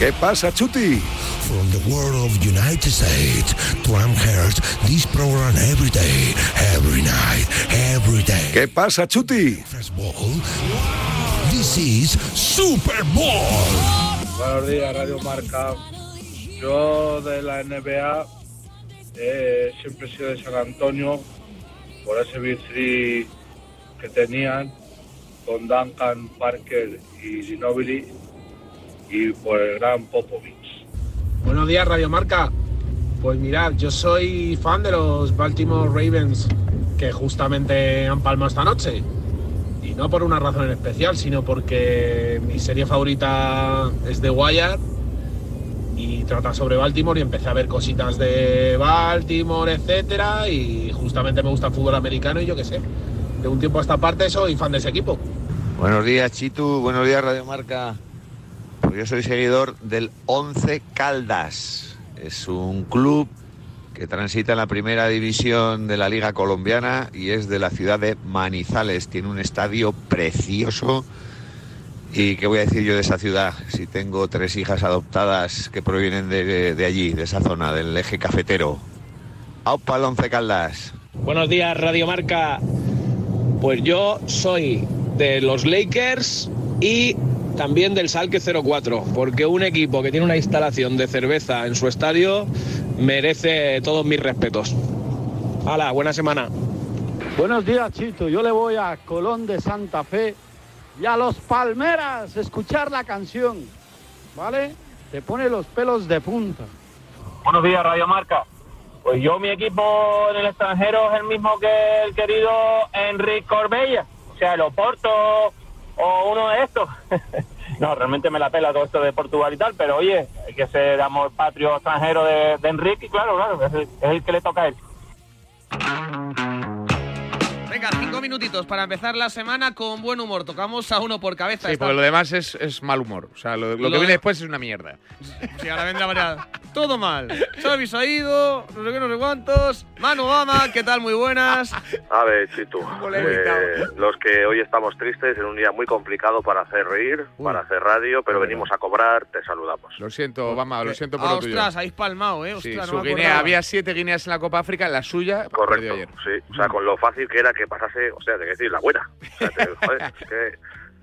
[SPEAKER 22] ¿Qué pasa, Chuti?
[SPEAKER 46] From the world of United States to Amherst, this program every day, every night, every day.
[SPEAKER 22] ¿Qué pasa, Chuti?
[SPEAKER 46] First ball. This is Super Bowl.
[SPEAKER 47] Buenos días, Radio Marca. Yo de la NBA eh, siempre he sido de San Antonio por ese Big Three que tenían con Duncan, Parker y Ginobili y por el gran Popovich.
[SPEAKER 24] Buenos días, Radio Marca. Pues mirad, yo soy fan de los Baltimore Ravens que justamente han palmado esta noche. Y no por una razón en especial, sino porque mi serie favorita es The Wire y trata sobre Baltimore y empecé a ver cositas de Baltimore, etcétera, y justamente me gusta el fútbol americano y yo qué sé. De un tiempo a esta parte soy fan de ese equipo.
[SPEAKER 48] Buenos días, Chitu. Buenos días, Radio Marca. Pues yo soy seguidor del Once Caldas. Es un club que transita en la primera división de la Liga Colombiana y es de la ciudad de Manizales. Tiene un estadio precioso. ¿Y qué voy a decir yo de esa ciudad? Si tengo tres hijas adoptadas que provienen de, de allí, de esa zona, del eje cafetero. ¡Aupa el Once Caldas!
[SPEAKER 24] Buenos días, Radio Marca. Pues yo soy de los Lakers y también del Salque 04, porque un equipo que tiene una instalación de cerveza en su estadio merece todos mis respetos. Hala, buena semana.
[SPEAKER 49] Buenos días, Chito. Yo le voy a Colón de Santa Fe y a los Palmeras escuchar la canción. ¿Vale? Te pone los pelos de punta.
[SPEAKER 24] Buenos días, Radio Marca. Pues yo, mi equipo en el extranjero es el mismo que el querido Enrique Corbella, o sea, el Oporto o uno de estos. <laughs> no, realmente me la pela todo esto de Portugal y tal, pero oye, hay que ser amor patrio extranjero de, Enrique, claro, claro, es el, es el que le toca a él.
[SPEAKER 40] Venga, cinco minutitos para empezar la semana con buen humor. Tocamos a uno por cabeza.
[SPEAKER 32] Sí,
[SPEAKER 40] Esta-
[SPEAKER 32] porque lo demás es, es mal humor. O sea, lo, lo
[SPEAKER 40] Lo
[SPEAKER 32] que viene
[SPEAKER 40] de-
[SPEAKER 32] después es una mierda.
[SPEAKER 40] Sí, ahora vendrá María. Todo mal. Xavi se ha ido, no sé qué, no sé cuántos. Manu Obama, ¿qué tal? Muy buenas.
[SPEAKER 50] A ver, Chitu, eh, los que hoy estamos tristes en un día muy complicado para hacer reír, para hacer radio, pero venimos a cobrar, te saludamos.
[SPEAKER 32] Lo siento, Obama, lo siento por
[SPEAKER 40] Ah,
[SPEAKER 32] lo tuyo.
[SPEAKER 40] ostras, habéis palmado, eh.
[SPEAKER 32] Sí,
[SPEAKER 40] Ostras,
[SPEAKER 32] su
[SPEAKER 40] no me
[SPEAKER 32] Guinea, había siete Guineas en la Copa África, la suya perdió
[SPEAKER 50] Correcto,
[SPEAKER 32] ayer.
[SPEAKER 50] sí. O sea, con lo fácil que era que pasase, o sea, de decir, la buena. O sea, te- <laughs> joder, es que-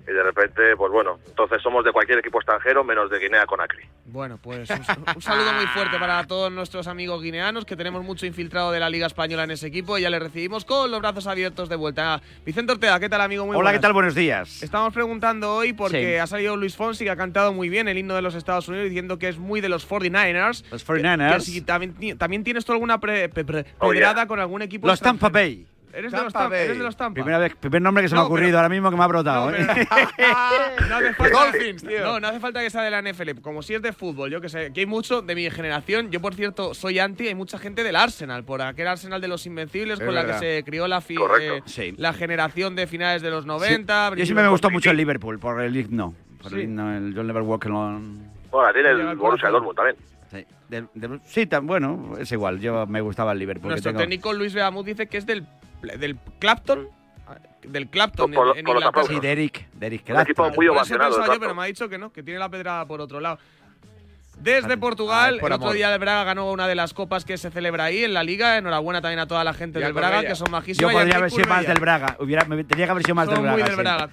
[SPEAKER 50] y de repente, pues bueno, entonces somos de cualquier equipo extranjero menos de Guinea Conakry.
[SPEAKER 40] Bueno, pues un, un saludo muy fuerte para todos nuestros amigos guineanos, que tenemos mucho infiltrado de la Liga Española en ese equipo y ya le recibimos con los brazos abiertos de vuelta. Vicente Ortega, ¿qué tal, amigo? Muy
[SPEAKER 51] Hola, ¿qué
[SPEAKER 40] buenas.
[SPEAKER 51] tal? Buenos días.
[SPEAKER 40] Estamos preguntando hoy porque
[SPEAKER 51] Sí.
[SPEAKER 40] ha salido Luis Fonsi, que ha cantado muy bien el himno de los Estados Unidos, diciendo que es muy de los 49ers.
[SPEAKER 51] Los 49ers.
[SPEAKER 40] Que- que si también, también tienes tú alguna pre- pre- pre-
[SPEAKER 51] Oh, yeah.
[SPEAKER 40] con algún equipo
[SPEAKER 51] Los Tampa? Bay.
[SPEAKER 40] ¿Eres de, los
[SPEAKER 51] Tampa
[SPEAKER 40] eres de los Tampa?
[SPEAKER 51] Primera vez, primer nombre que se me ha
[SPEAKER 40] No, pero-
[SPEAKER 51] ocurrido ahora mismo que me ha brotado.
[SPEAKER 40] No,
[SPEAKER 51] ¿eh? <laughs> <laughs>
[SPEAKER 40] No hace falta,
[SPEAKER 51] Dolphins, tío.
[SPEAKER 40] No, no hace falta que sea de la NFL. Como si es de fútbol, yo que sé. Que hay mucho de mi generación. Yo, por cierto, soy anti. Hay mucha gente del Arsenal, por aquel Arsenal de los Invencibles
[SPEAKER 51] Es
[SPEAKER 40] con la
[SPEAKER 51] verdad.
[SPEAKER 40] que se crió la, fi-
[SPEAKER 51] Correcto.
[SPEAKER 40] eh,
[SPEAKER 51] Sí.
[SPEAKER 40] la generación de finales de los
[SPEAKER 51] Sí.
[SPEAKER 40] 90.
[SPEAKER 51] Yo siempre me gustó mucho el Liverpool por el himno. Por el
[SPEAKER 40] Sí.
[SPEAKER 51] himno, el You'll Never Walk Alone.
[SPEAKER 50] Bueno, tiene el Borussia. Dortmund también.
[SPEAKER 51] Sí, del- del- sí, tan, bueno, es igual. Yo me gustaba el Liverpool. que
[SPEAKER 40] Nuestro
[SPEAKER 51] tengo-
[SPEAKER 40] técnico Luis Beamut dice que es del, del Clapton. Del Clapton
[SPEAKER 51] Por-
[SPEAKER 40] en, en
[SPEAKER 51] por los
[SPEAKER 40] Inglaterra.
[SPEAKER 51] Sí, de Eric- de Eric
[SPEAKER 50] Un equipo
[SPEAKER 51] Clapton.
[SPEAKER 50] muy ovacionado,
[SPEAKER 40] yo, pero me ha dicho que no, que tiene la pedrada por otro lado. Desde Portugal,
[SPEAKER 32] por
[SPEAKER 40] el otro
[SPEAKER 32] amor.
[SPEAKER 40] día el Braga ganó una de las copas que se celebra ahí en la liga. Enhorabuena también a toda la gente
[SPEAKER 32] Y a
[SPEAKER 40] del Braga, que son
[SPEAKER 48] Yo
[SPEAKER 40] majísimos. y
[SPEAKER 48] podría haber sido más del Braga. Hubiera, me tendría que haber sido más
[SPEAKER 40] Son
[SPEAKER 48] del Braga.
[SPEAKER 40] muy del
[SPEAKER 48] sí.
[SPEAKER 40] Braga.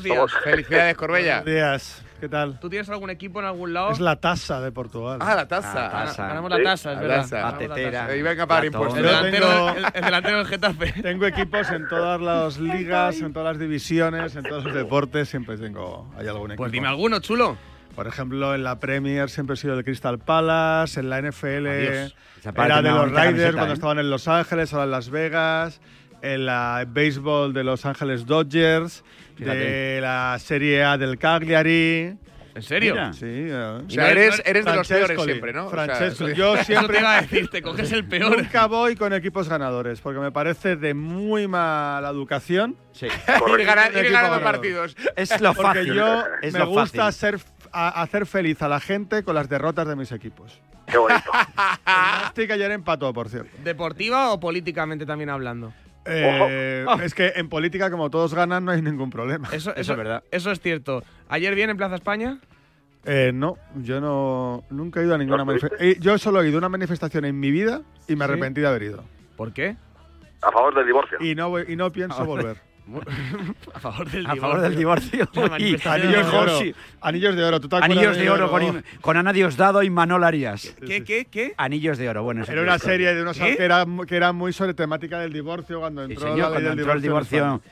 [SPEAKER 40] Días.
[SPEAKER 32] Felicidades, Corbella.
[SPEAKER 52] Buenos días, ¿qué tal?
[SPEAKER 40] ¿Tú tienes algún equipo en algún lado?
[SPEAKER 52] Es la tasa de Portugal.
[SPEAKER 32] Ah, la tasa.
[SPEAKER 48] Ah, tasa.
[SPEAKER 40] Ganamos la tasa, es
[SPEAKER 32] La
[SPEAKER 40] verdad. la
[SPEAKER 48] Patetera.
[SPEAKER 32] Y venga a pagar impuestos.
[SPEAKER 40] El delantero,
[SPEAKER 52] tengo-
[SPEAKER 40] el, el delantero del Getafe.
[SPEAKER 52] Tengo equipos en todas las ligas, en todas las divisiones, en todos los deportes. Siempre tengo. Hay algún equipo.
[SPEAKER 40] Pues dime alguno, chulo.
[SPEAKER 52] Por ejemplo, en la Premier siempre he sido del Crystal Palace, en la NFL
[SPEAKER 48] Adiós.
[SPEAKER 52] Era de los Raiders cuando
[SPEAKER 48] ¿eh?
[SPEAKER 52] estaban en Los Ángeles, ahora en Las Vegas, en la béisbol de Los Ángeles Dodgers,
[SPEAKER 48] Fíjate.
[SPEAKER 52] de la Serie A del Cagliari.
[SPEAKER 40] ¿En serio?
[SPEAKER 48] Mira.
[SPEAKER 52] Sí, eh.
[SPEAKER 32] O sea, eres, eres de los
[SPEAKER 52] Francescoli,
[SPEAKER 32] peores siempre, ¿no? O sea, sí.
[SPEAKER 52] Yo <laughs>
[SPEAKER 40] Eso
[SPEAKER 52] siempre
[SPEAKER 40] iba a decir, te coges el peor.
[SPEAKER 52] Nunca voy con equipos ganadores, porque me parece de muy mala educación.
[SPEAKER 48] Sí. <laughs>
[SPEAKER 32] Ir gana- ir
[SPEAKER 52] equipo
[SPEAKER 32] ganando
[SPEAKER 52] ganador.
[SPEAKER 32] partidos.
[SPEAKER 48] Es lo
[SPEAKER 52] Porque
[SPEAKER 48] fácil.
[SPEAKER 52] yo
[SPEAKER 48] es
[SPEAKER 52] me
[SPEAKER 48] lo
[SPEAKER 52] gusta
[SPEAKER 48] fácil.
[SPEAKER 52] ser, a- hacer feliz a la gente con las derrotas de mis equipos.
[SPEAKER 53] Qué bonito. <laughs>
[SPEAKER 52] El Nastic ayer empató, por cierto.
[SPEAKER 40] ¿Deportiva o políticamente también hablando?
[SPEAKER 52] Eh, Es que en política, como todos ganan, no hay ningún problema.
[SPEAKER 40] Eso, eso, es verdad. Eso es cierto. ¿Ayer bien en Plaza España?
[SPEAKER 52] Eh, no, yo no, nunca he ido a ninguna manifestación. Yo solo he ido a una manifestación en mi vida y me
[SPEAKER 40] ¿Sí?
[SPEAKER 52] arrepentí de haber ido.
[SPEAKER 40] ¿Por qué?
[SPEAKER 53] A favor del divorcio.
[SPEAKER 52] Y no, voy- y no pienso <laughs> volver. <laughs>
[SPEAKER 40] A favor del
[SPEAKER 48] A
[SPEAKER 40] divorcio.
[SPEAKER 48] favor del divorcio. <laughs> <laughs> Y.
[SPEAKER 52] Anillos de oro.
[SPEAKER 48] Sí.
[SPEAKER 52] Anillos de oro. ¿Tú te
[SPEAKER 48] Anillos de oro con, con Ana Diosdado y Manol Arias.
[SPEAKER 40] ¿Qué, qué, qué?
[SPEAKER 48] Anillos de oro, bueno. eso
[SPEAKER 52] Era una
[SPEAKER 48] historia.
[SPEAKER 52] serie de unos que era, que era muy sobre temática del divorcio cuando
[SPEAKER 48] Sí,
[SPEAKER 52] entró
[SPEAKER 48] señor,
[SPEAKER 52] la ley
[SPEAKER 48] cuando
[SPEAKER 52] del
[SPEAKER 48] entró el
[SPEAKER 52] divorcio. en
[SPEAKER 48] divorcio.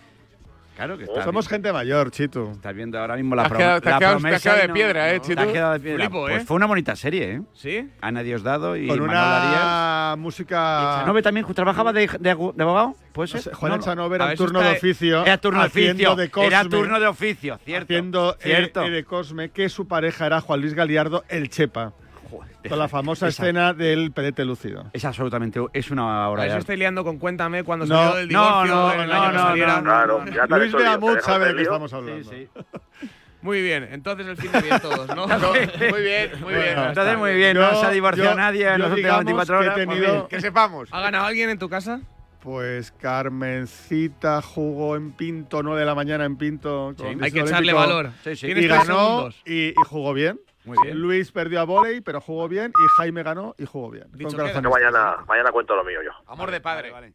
[SPEAKER 52] España.
[SPEAKER 48] Claro que está.
[SPEAKER 52] Somos gente mayor, Chito.
[SPEAKER 48] Estás viendo ahora mismo la,
[SPEAKER 32] Te has
[SPEAKER 48] pro-
[SPEAKER 32] quedado- te has
[SPEAKER 48] la
[SPEAKER 32] quedado- te has
[SPEAKER 48] promesa.
[SPEAKER 32] quedado
[SPEAKER 48] y
[SPEAKER 32] de
[SPEAKER 48] no-
[SPEAKER 32] piedra, ¿eh?
[SPEAKER 48] Te has quedado de piedra.
[SPEAKER 40] Flipo,
[SPEAKER 48] Pues
[SPEAKER 40] ¿eh?
[SPEAKER 48] fue una bonita serie, ¿eh?
[SPEAKER 40] ¿Sí?
[SPEAKER 48] Ana Diosdado y
[SPEAKER 52] Con
[SPEAKER 48] Arias.
[SPEAKER 52] una música.
[SPEAKER 48] ¿Chanove también trabajaba de, de, de abogado? ¿Puede ser?
[SPEAKER 52] Juan
[SPEAKER 48] No,
[SPEAKER 52] el
[SPEAKER 48] no.
[SPEAKER 52] Chanove
[SPEAKER 40] A
[SPEAKER 52] era
[SPEAKER 40] ver
[SPEAKER 52] en
[SPEAKER 40] si
[SPEAKER 52] turno
[SPEAKER 40] está-
[SPEAKER 52] de oficio.
[SPEAKER 48] Era turno de
[SPEAKER 52] haciendo
[SPEAKER 48] oficio.
[SPEAKER 52] de Cosme,
[SPEAKER 48] Era turno de oficio, cierto.
[SPEAKER 52] Haciendo
[SPEAKER 48] cierto.
[SPEAKER 52] eh, de Cosme, que su pareja era Juan Luis Galiardo, el Chepa.
[SPEAKER 48] Joder,
[SPEAKER 52] Con la famosa
[SPEAKER 48] esa-
[SPEAKER 52] escena del pedete lúcido.
[SPEAKER 48] Es absolutamente. Es una
[SPEAKER 40] A
[SPEAKER 48] obra arte.
[SPEAKER 40] estoy liando con Cuéntame cuando
[SPEAKER 52] No,
[SPEAKER 40] salió del
[SPEAKER 48] no,
[SPEAKER 40] divorcio
[SPEAKER 48] no,
[SPEAKER 40] en el
[SPEAKER 48] no,
[SPEAKER 40] año que
[SPEAKER 48] no,
[SPEAKER 40] saliera.
[SPEAKER 48] no,
[SPEAKER 53] Claro, ya te
[SPEAKER 52] Luis Beamut sabe de qué estamos hablando.
[SPEAKER 48] Sí, sí.
[SPEAKER 40] Muy bien, entonces el fin de bien todos, ¿no? <laughs>
[SPEAKER 32] Muy bien, muy bien.
[SPEAKER 52] Bueno,
[SPEAKER 48] Entonces, muy bien, no se ha divorciado
[SPEAKER 52] yo-
[SPEAKER 48] nadie en las últimas
[SPEAKER 52] digamos
[SPEAKER 48] 24
[SPEAKER 52] que he
[SPEAKER 48] horas. pues
[SPEAKER 52] tenido-.
[SPEAKER 32] Que sepamos.
[SPEAKER 40] ¿Ha ganado alguien en tu casa?
[SPEAKER 52] Pues Carmencita jugó en Pinto, 9 de la mañana en Pinto.
[SPEAKER 48] Sí.
[SPEAKER 40] Hay que echarle valor.
[SPEAKER 48] Sí, sí.
[SPEAKER 52] Y ganó y, y jugó bien.
[SPEAKER 48] Muy bien.
[SPEAKER 52] Luis perdió a volei, pero jugó bien. Y Jaime ganó y jugó bien.
[SPEAKER 40] Dicho
[SPEAKER 52] Con
[SPEAKER 40] queda.
[SPEAKER 52] corazón
[SPEAKER 53] Yo mañana, mañana cuento lo mío yo.
[SPEAKER 32] Amor de padre.
[SPEAKER 48] Vale, vale.